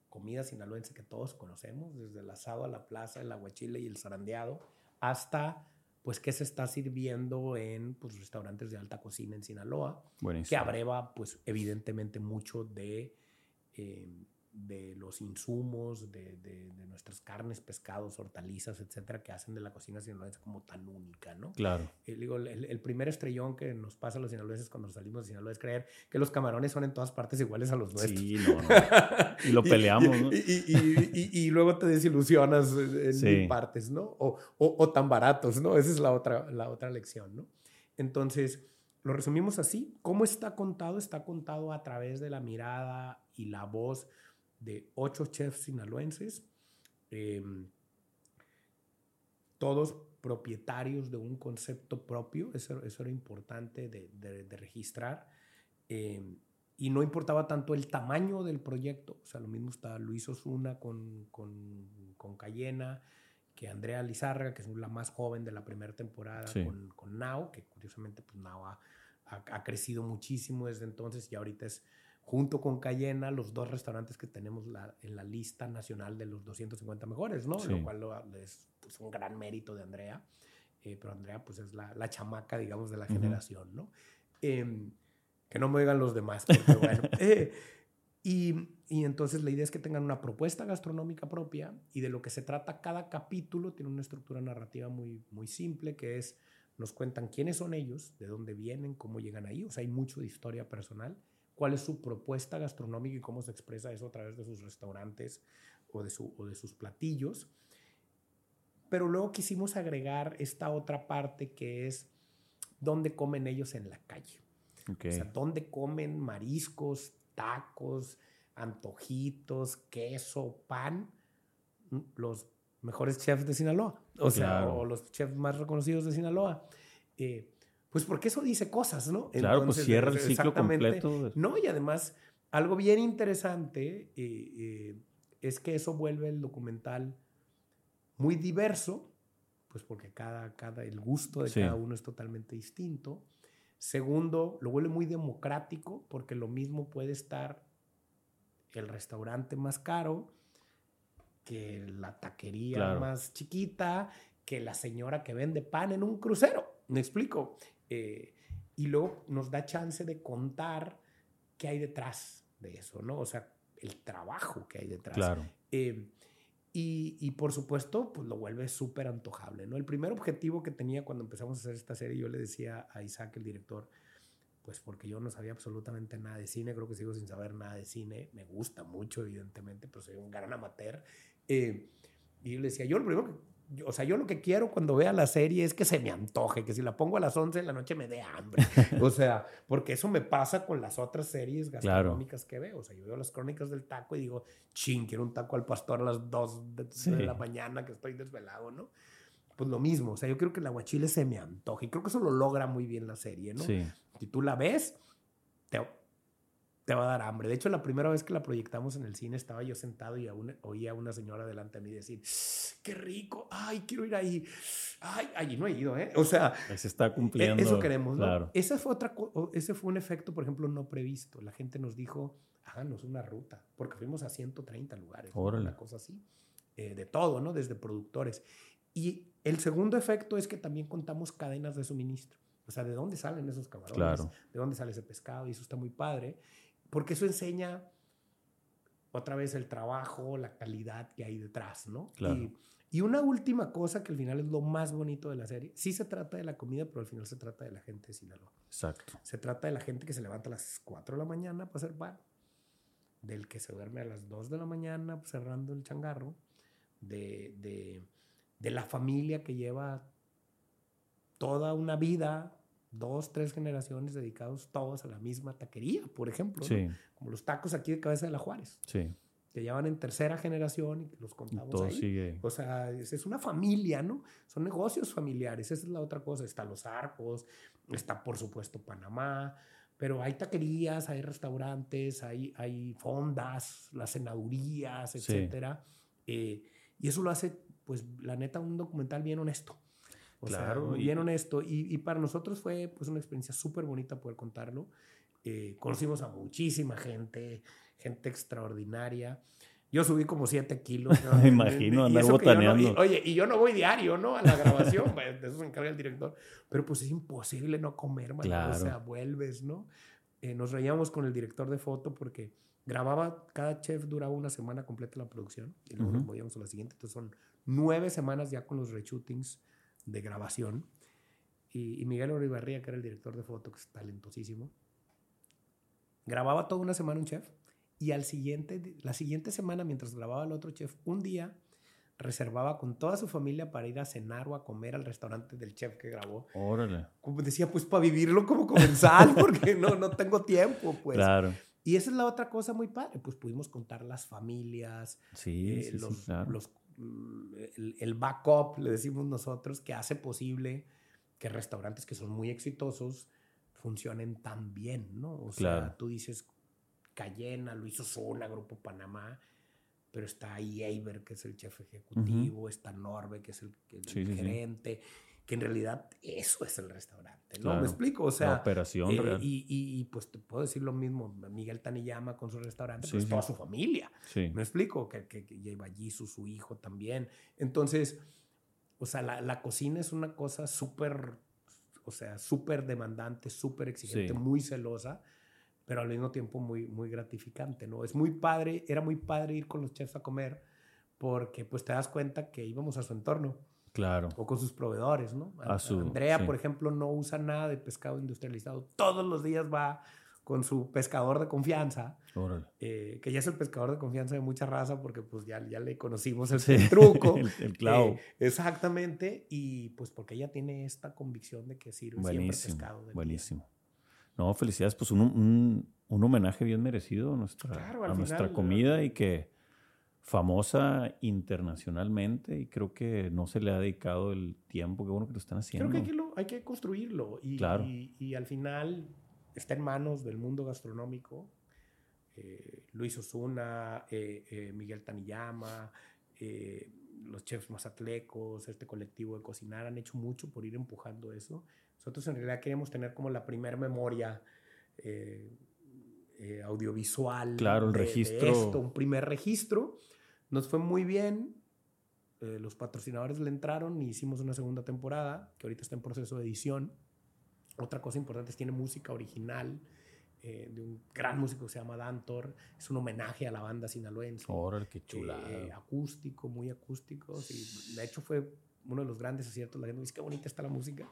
comida sinaloense que todos conocemos, desde el asado a la plaza, el aguachile y el zarandeado, hasta pues qué se está sirviendo en pues, restaurantes de alta cocina en Sinaloa, Buenísimo. que abreva pues evidentemente mucho de eh, de los insumos, de, de, nuestras carnes, pescados, hortalizas, etcétera, que hacen de la cocina sinaloense como tan única, ¿no? Claro. El, digo, el, primer estrellón que nos pasa a los sinaloenses cuando salimos de Sinaloa es creer que los camarones son en todas partes iguales a los nuestros. Sí, no, no. Y lo peleamos, ¿no? Y, y, luego te desilusionas en mil partes, ¿no? O, o, o, tan baratos, ¿no? Esa es la otra, la otra lección, ¿no? Entonces, lo resumimos así. ¿Cómo está contado? Está contado a través de la mirada y la voz de ocho chefs sinaloenses, em, todos propietarios de un concepto propio, eso, eso era importante de, de, registrar, em, y no importaba tanto el tamaño del proyecto, o sea, lo mismo está Luis Osuna con, con, con Cayena, que Andrea Lizarra, que es la más joven de la primera temporada con, con Nao, que curiosamente pues Nao ha, ha, crecido muchísimo desde entonces y ahorita es junto con Cayena, los dos restaurantes que tenemos en la lista nacional de los 250 mejores, ¿no? Lo cual es pues, un gran mérito de Andrea. Eh, pero Andrea, pues es la, la, chamaca, digamos, de la generación, ¿no? Em, que no me oigan los demás, porque bueno. Eh, y, y, entonces la idea es que tengan una propuesta gastronómica propia y de lo que se trata cada capítulo tiene una estructura narrativa muy, muy simple, que es, nos cuentan quiénes son ellos, de dónde vienen, cómo llegan ahí, o sea, hay mucho de historia personal cuál es su propuesta gastronómica y cómo se expresa eso a través de sus restaurantes o de, su, o de sus platillos. Pero luego quisimos agregar esta otra parte que es dónde comen ellos en la calle. O sea, dónde comen mariscos, tacos, antojitos, queso, pan, los mejores chefs de Sinaloa. O sea, o los chefs más reconocidos de Sinaloa. Eh, pues porque eso dice cosas, ¿no? Claro, pues cierra el ciclo completo. No, y además, algo bien interesante eh, eh, es que eso vuelve el documental muy diverso, pues porque cada, cada, el gusto de cada uno es totalmente distinto. Segundo, lo vuelve muy democrático, porque lo mismo puede estar el restaurante más caro que la taquería más chiquita, que la señora que vende pan en un crucero. ¿Me explico? Eh, y luego nos da chance de contar qué hay detrás de eso, ¿no? O sea, el trabajo que hay detrás. Claro. Eh, y, y, por supuesto, pues lo vuelve súper antojable, ¿no? El primer objetivo que tenía cuando empezamos a hacer esta serie, yo le decía a Isaac, el director, pues porque yo no sabía absolutamente nada de cine, creo que sigo sin saber nada de cine, me gusta mucho, evidentemente, pero soy un gran amateur. Eh, y yo le decía, yo lo primero que o sea, yo lo que quiero cuando vea la serie es que se me antoje, que si la pongo a las 11 de la noche me dé hambre. o sea, porque eso me pasa con las otras series gastronómicas que veo. O sea, yo veo las crónicas del taco y digo, ching, quiero un taco al pastor a las 2 de, la mañana que estoy desvelado, ¿no? Pues lo mismo, o sea, yo creo que el aguachile se me antoje y creo que eso lo logra muy bien la serie, ¿no? Sí. Si tú la ves, te, te va a dar hambre. De hecho, la primera vez que la proyectamos en el cine estaba yo sentado y aún oía a una señora delante de mí decir, qué rico, ay, quiero ir ahí. Ay, allí no he ido, ¿eh? O sea, se está cumpliendo. Eso queremos, ¿no? Esa fue otra, ese fue un efecto, por ejemplo, no previsto. La gente nos dijo, háganos una ruta, porque fuimos a 130 lugares, una cosa así, eh, de todo, ¿no? Desde productores. Y el segundo efecto es que también contamos cadenas de suministro. O sea, ¿de dónde salen esos camarones? ¿De dónde sale ese pescado? Y eso está muy padre porque eso enseña, otra vez el trabajo, la calidad que hay detrás, ¿no? Claro. Y, y una última cosa que al final es lo más bonito de la serie. Sí se trata de la comida, pero al final se trata de la gente de Sinaloa. Exacto. Se trata de la gente que se levanta a las 4 de la mañana para hacer pan. Del que se duerme a las 2 de la mañana cerrando el changarro. De, de, de la familia que lleva toda una vida, dos, tres generaciones dedicados todos a la misma taquería, por ejemplo. ¿no? Sí, Como los tacos aquí de Cabeza de la Juárez sí. que ya van en tercera generación y que los contamos todo ahí. sigue. O sea, es, es una familia, ¿no? Son negocios familiares, esa es la otra cosa. Está Los Arcos, está por supuesto Panamá, pero hay taquerías, hay restaurantes, hay, hay fondas, las senadurías, Sí. etcétera. Eh, y eso lo hace, pues, la neta, un documental bien honesto. O Claro, sea, y- bien honesto. Y, y para nosotros fue, pues, una experiencia súper bonita poder contarlo. Eh, conocimos a muchísima gente, gente extraordinaria. Yo subí como 7 kilos. ¿no? Me imagino, andar yo no- y- botaneando. oye, y yo no voy diario, ¿no? A la grabación, de eso se encarga el director. Pero pues es imposible no comer, man. Claro. O sea, vuelves, ¿no? Eh, nos reíamos con el director de foto porque grababa, cada chef duraba una semana completa la producción y luego nos Ujú. movíamos a la siguiente. Entonces son nueve semanas ya con los reshootings de grabación. Y, y Miguel Oribarría, que era el director de foto, que es talentosísimo, grababa toda una semana un chef y al siguiente, la siguiente semana, mientras grababa el otro chef, un día reservaba con toda su familia para ir a cenar o a comer al restaurante del chef que grabó. Órale. Como decía, pues para vivirlo como comensal, porque no, no tengo tiempo, pues. claro. Y esa es la otra cosa muy padre, pues pudimos contar las familias, Sí, eh, sí, sí, claro. los, el, el backup, le decimos nosotros, que hace posible que restaurantes que son muy exitosos funcionen tan bien, ¿no? O sea, Claro. tú dices Cayena, lo hizo Grupo Panamá, pero está ahí Eiber, que es el chef ejecutivo, está Norbe, que es el, el Sí, sí, sí. Que en realidad eso es el restaurante, ¿no? Claro. ¿Me explico? O La sea, operación eh, real. y, y- y, pues te puedo decir lo mismo, Miguel Taniyama con su restaurante, Sí, pues sí. toda su familia. Sí. ¿Me explico? Que, que, que lleva Jisoo, su hijo también. Entonces, o sea, la, la cocina es una cosa súper, o sea, súper demandante, súper exigente, muy celosa, pero al mismo tiempo muy, muy gratificante, ¿no? Es muy padre, era muy padre ir con los chefs a comer porque pues te das cuenta que íbamos a su entorno Claro. o con sus proveedores, ¿no? A su- Andrea, sí. por ejemplo, no usa nada de pescado industrializado. Todos los días va con su pescador de confianza Órale. eh, que ya es el pescador de confianza de mucha raza porque pues ya, ya le conocimos el, Sí. truco. el, el clavo. Eh, exactamente, y pues porque ella tiene esta convicción de que sirve siempre pescado. día. Buenísimo. No, felicidades. Pues un, un, un homenaje bien merecido a nuestra, Claro, al a nuestra final, comida y que famosa internacionalmente y creo que no se le ha dedicado el tiempo. Qué bueno que lo están haciendo. Creo que hay que, lo- hay que construirlo y, Claro. y, y al final está en manos del mundo gastronómico. Eh, Luis Osuna, eh, eh, Miguel Taniyama, eh, los chefs mazatlecos, este colectivo de cocinar han hecho mucho por ir empujando eso. Nosotros en realidad queremos tener como la primer memoria eh, eh, audiovisual Claro, el de- de registro. esto, un primer registro. Nos fue muy bien. eh, los patrocinadores le entraron y hicimos una segunda temporada que ahorita está en proceso de edición. Otra cosa importante es que tiene música original eh, de un gran músico que se llama Dantor. Es un homenaje a la banda sinaloense. Órale, qué chulada. Eh, acústico, muy acústico. sí. De hecho, fue uno de los grandes aciertos. La gente dice, qué bonita está la música.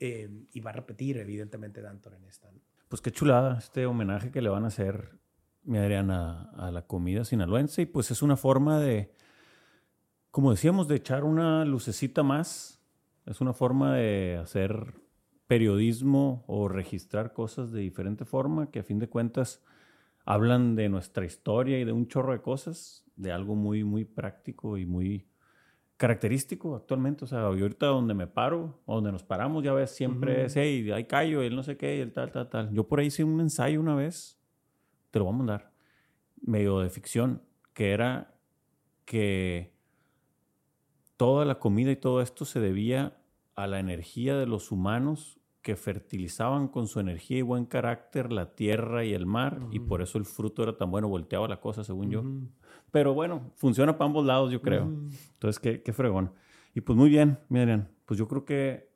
Eh, y va a repetir, evidentemente, Dantor en esta. ¿no? Pues qué chulada este homenaje que le van a hacer, mi Adrián, a, a la comida sinaloense. Y pues es una forma de, como decíamos, de echar una lucecita más. Es una forma de hacer periodismo o registrar cosas de diferente forma que a fin de cuentas hablan de nuestra historia y de un chorro de cosas, de algo muy, muy práctico y muy característico actualmente. O sea, ahorita donde me paro, o donde nos paramos, ya ves, siempre es, hey, hay callo, el no sé qué, y el tal, tal, tal. Yo por ahí hice un ensayo una vez, te lo voy a mandar, medio de ficción, que era que toda la comida y todo esto se debía a la energía de los humanos que fertilizaban con su energía y buen carácter la tierra y el mar, y por eso el fruto era tan bueno, volteaba la cosa, según yo. Pero bueno, funciona para ambos lados, yo creo. Entonces, qué, qué fregón. Y pues muy bien, miren, pues yo creo que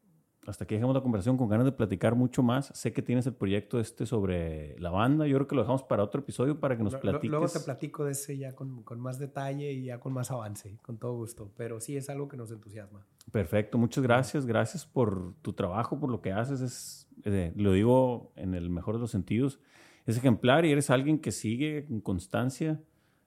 hasta aquí dejamos la conversación con ganas de platicar mucho más. Sé que tienes el proyecto este sobre la banda. Yo creo que lo dejamos para otro episodio para que nos platiques. Luego te platico de ese ya con, con, más detalle y ya con más avance, con todo gusto. Pero sí es algo que nos entusiasma. Perfecto, muchas gracias. Gracias por tu trabajo, por lo que haces. Es, eh, lo digo en el mejor de los sentidos. Es ejemplar y eres alguien que sigue con constancia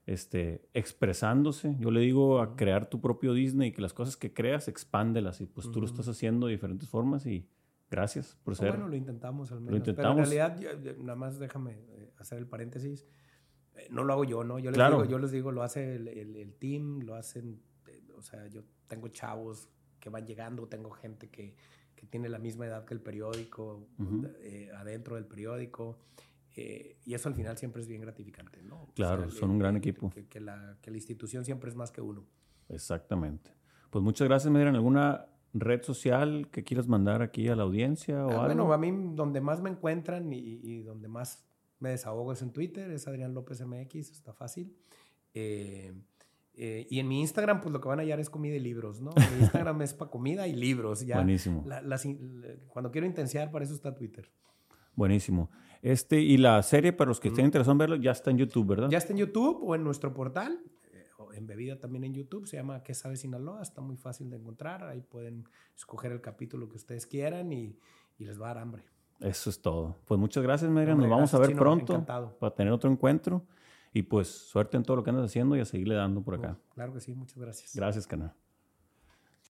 este, expresándose. Yo le digo a crear tu propio Disney, que las cosas que creas, expándelas. Y pues tú lo estás haciendo de diferentes formas y gracias por ser. Bueno, lo intentamos al menos. Lo intentamos. Pero en realidad, nada más déjame eh, hacer el paréntesis. Eh, no lo hago yo, ¿no? Yo les, digo, yo les digo, lo hace el, el, team, lo hacen, eh, o sea, yo tengo chavos que van llegando, tengo gente que, que tiene la misma edad que el periódico, adentro del periódico. Eh, y eso al final siempre es bien gratificante, ¿no? Claro, son un gran equipo. Que, la, que, la, institución siempre es más que uno. Exactamente. Pues muchas gracias, me ¿Alguna red social que quieras mandar aquí a la audiencia o ah, Bueno, a mí donde más me encuentran y, donde más me desahogo es en Twitter, es Adrián López MX, está fácil. Eh, eh, y en mi Instagram, pues lo que van a hallar es comida y libros, ¿no? Mi Instagram es para comida y libros. Ya Buenísimo. cuando quiero intensiar, para eso está Twitter. Buenísimo. Este, y la serie, para los que estén interesados en verlo, ya está en YouTube, ¿verdad? Ya está en YouTube o en nuestro portal, eh, o en bebida también en YouTube, se llama ¿Qué sabe Sinaloa? Está muy fácil de encontrar, ahí pueden escoger el capítulo que ustedes quieran y, y les va a dar hambre. Eso es todo. Pues muchas gracias, Miriam. Nos vamos a ver pronto para tener otro encuentro. Y pues suerte en todo lo que andas haciendo y a seguirle dando por acá. claro que sí, muchas gracias. Gracias, canal.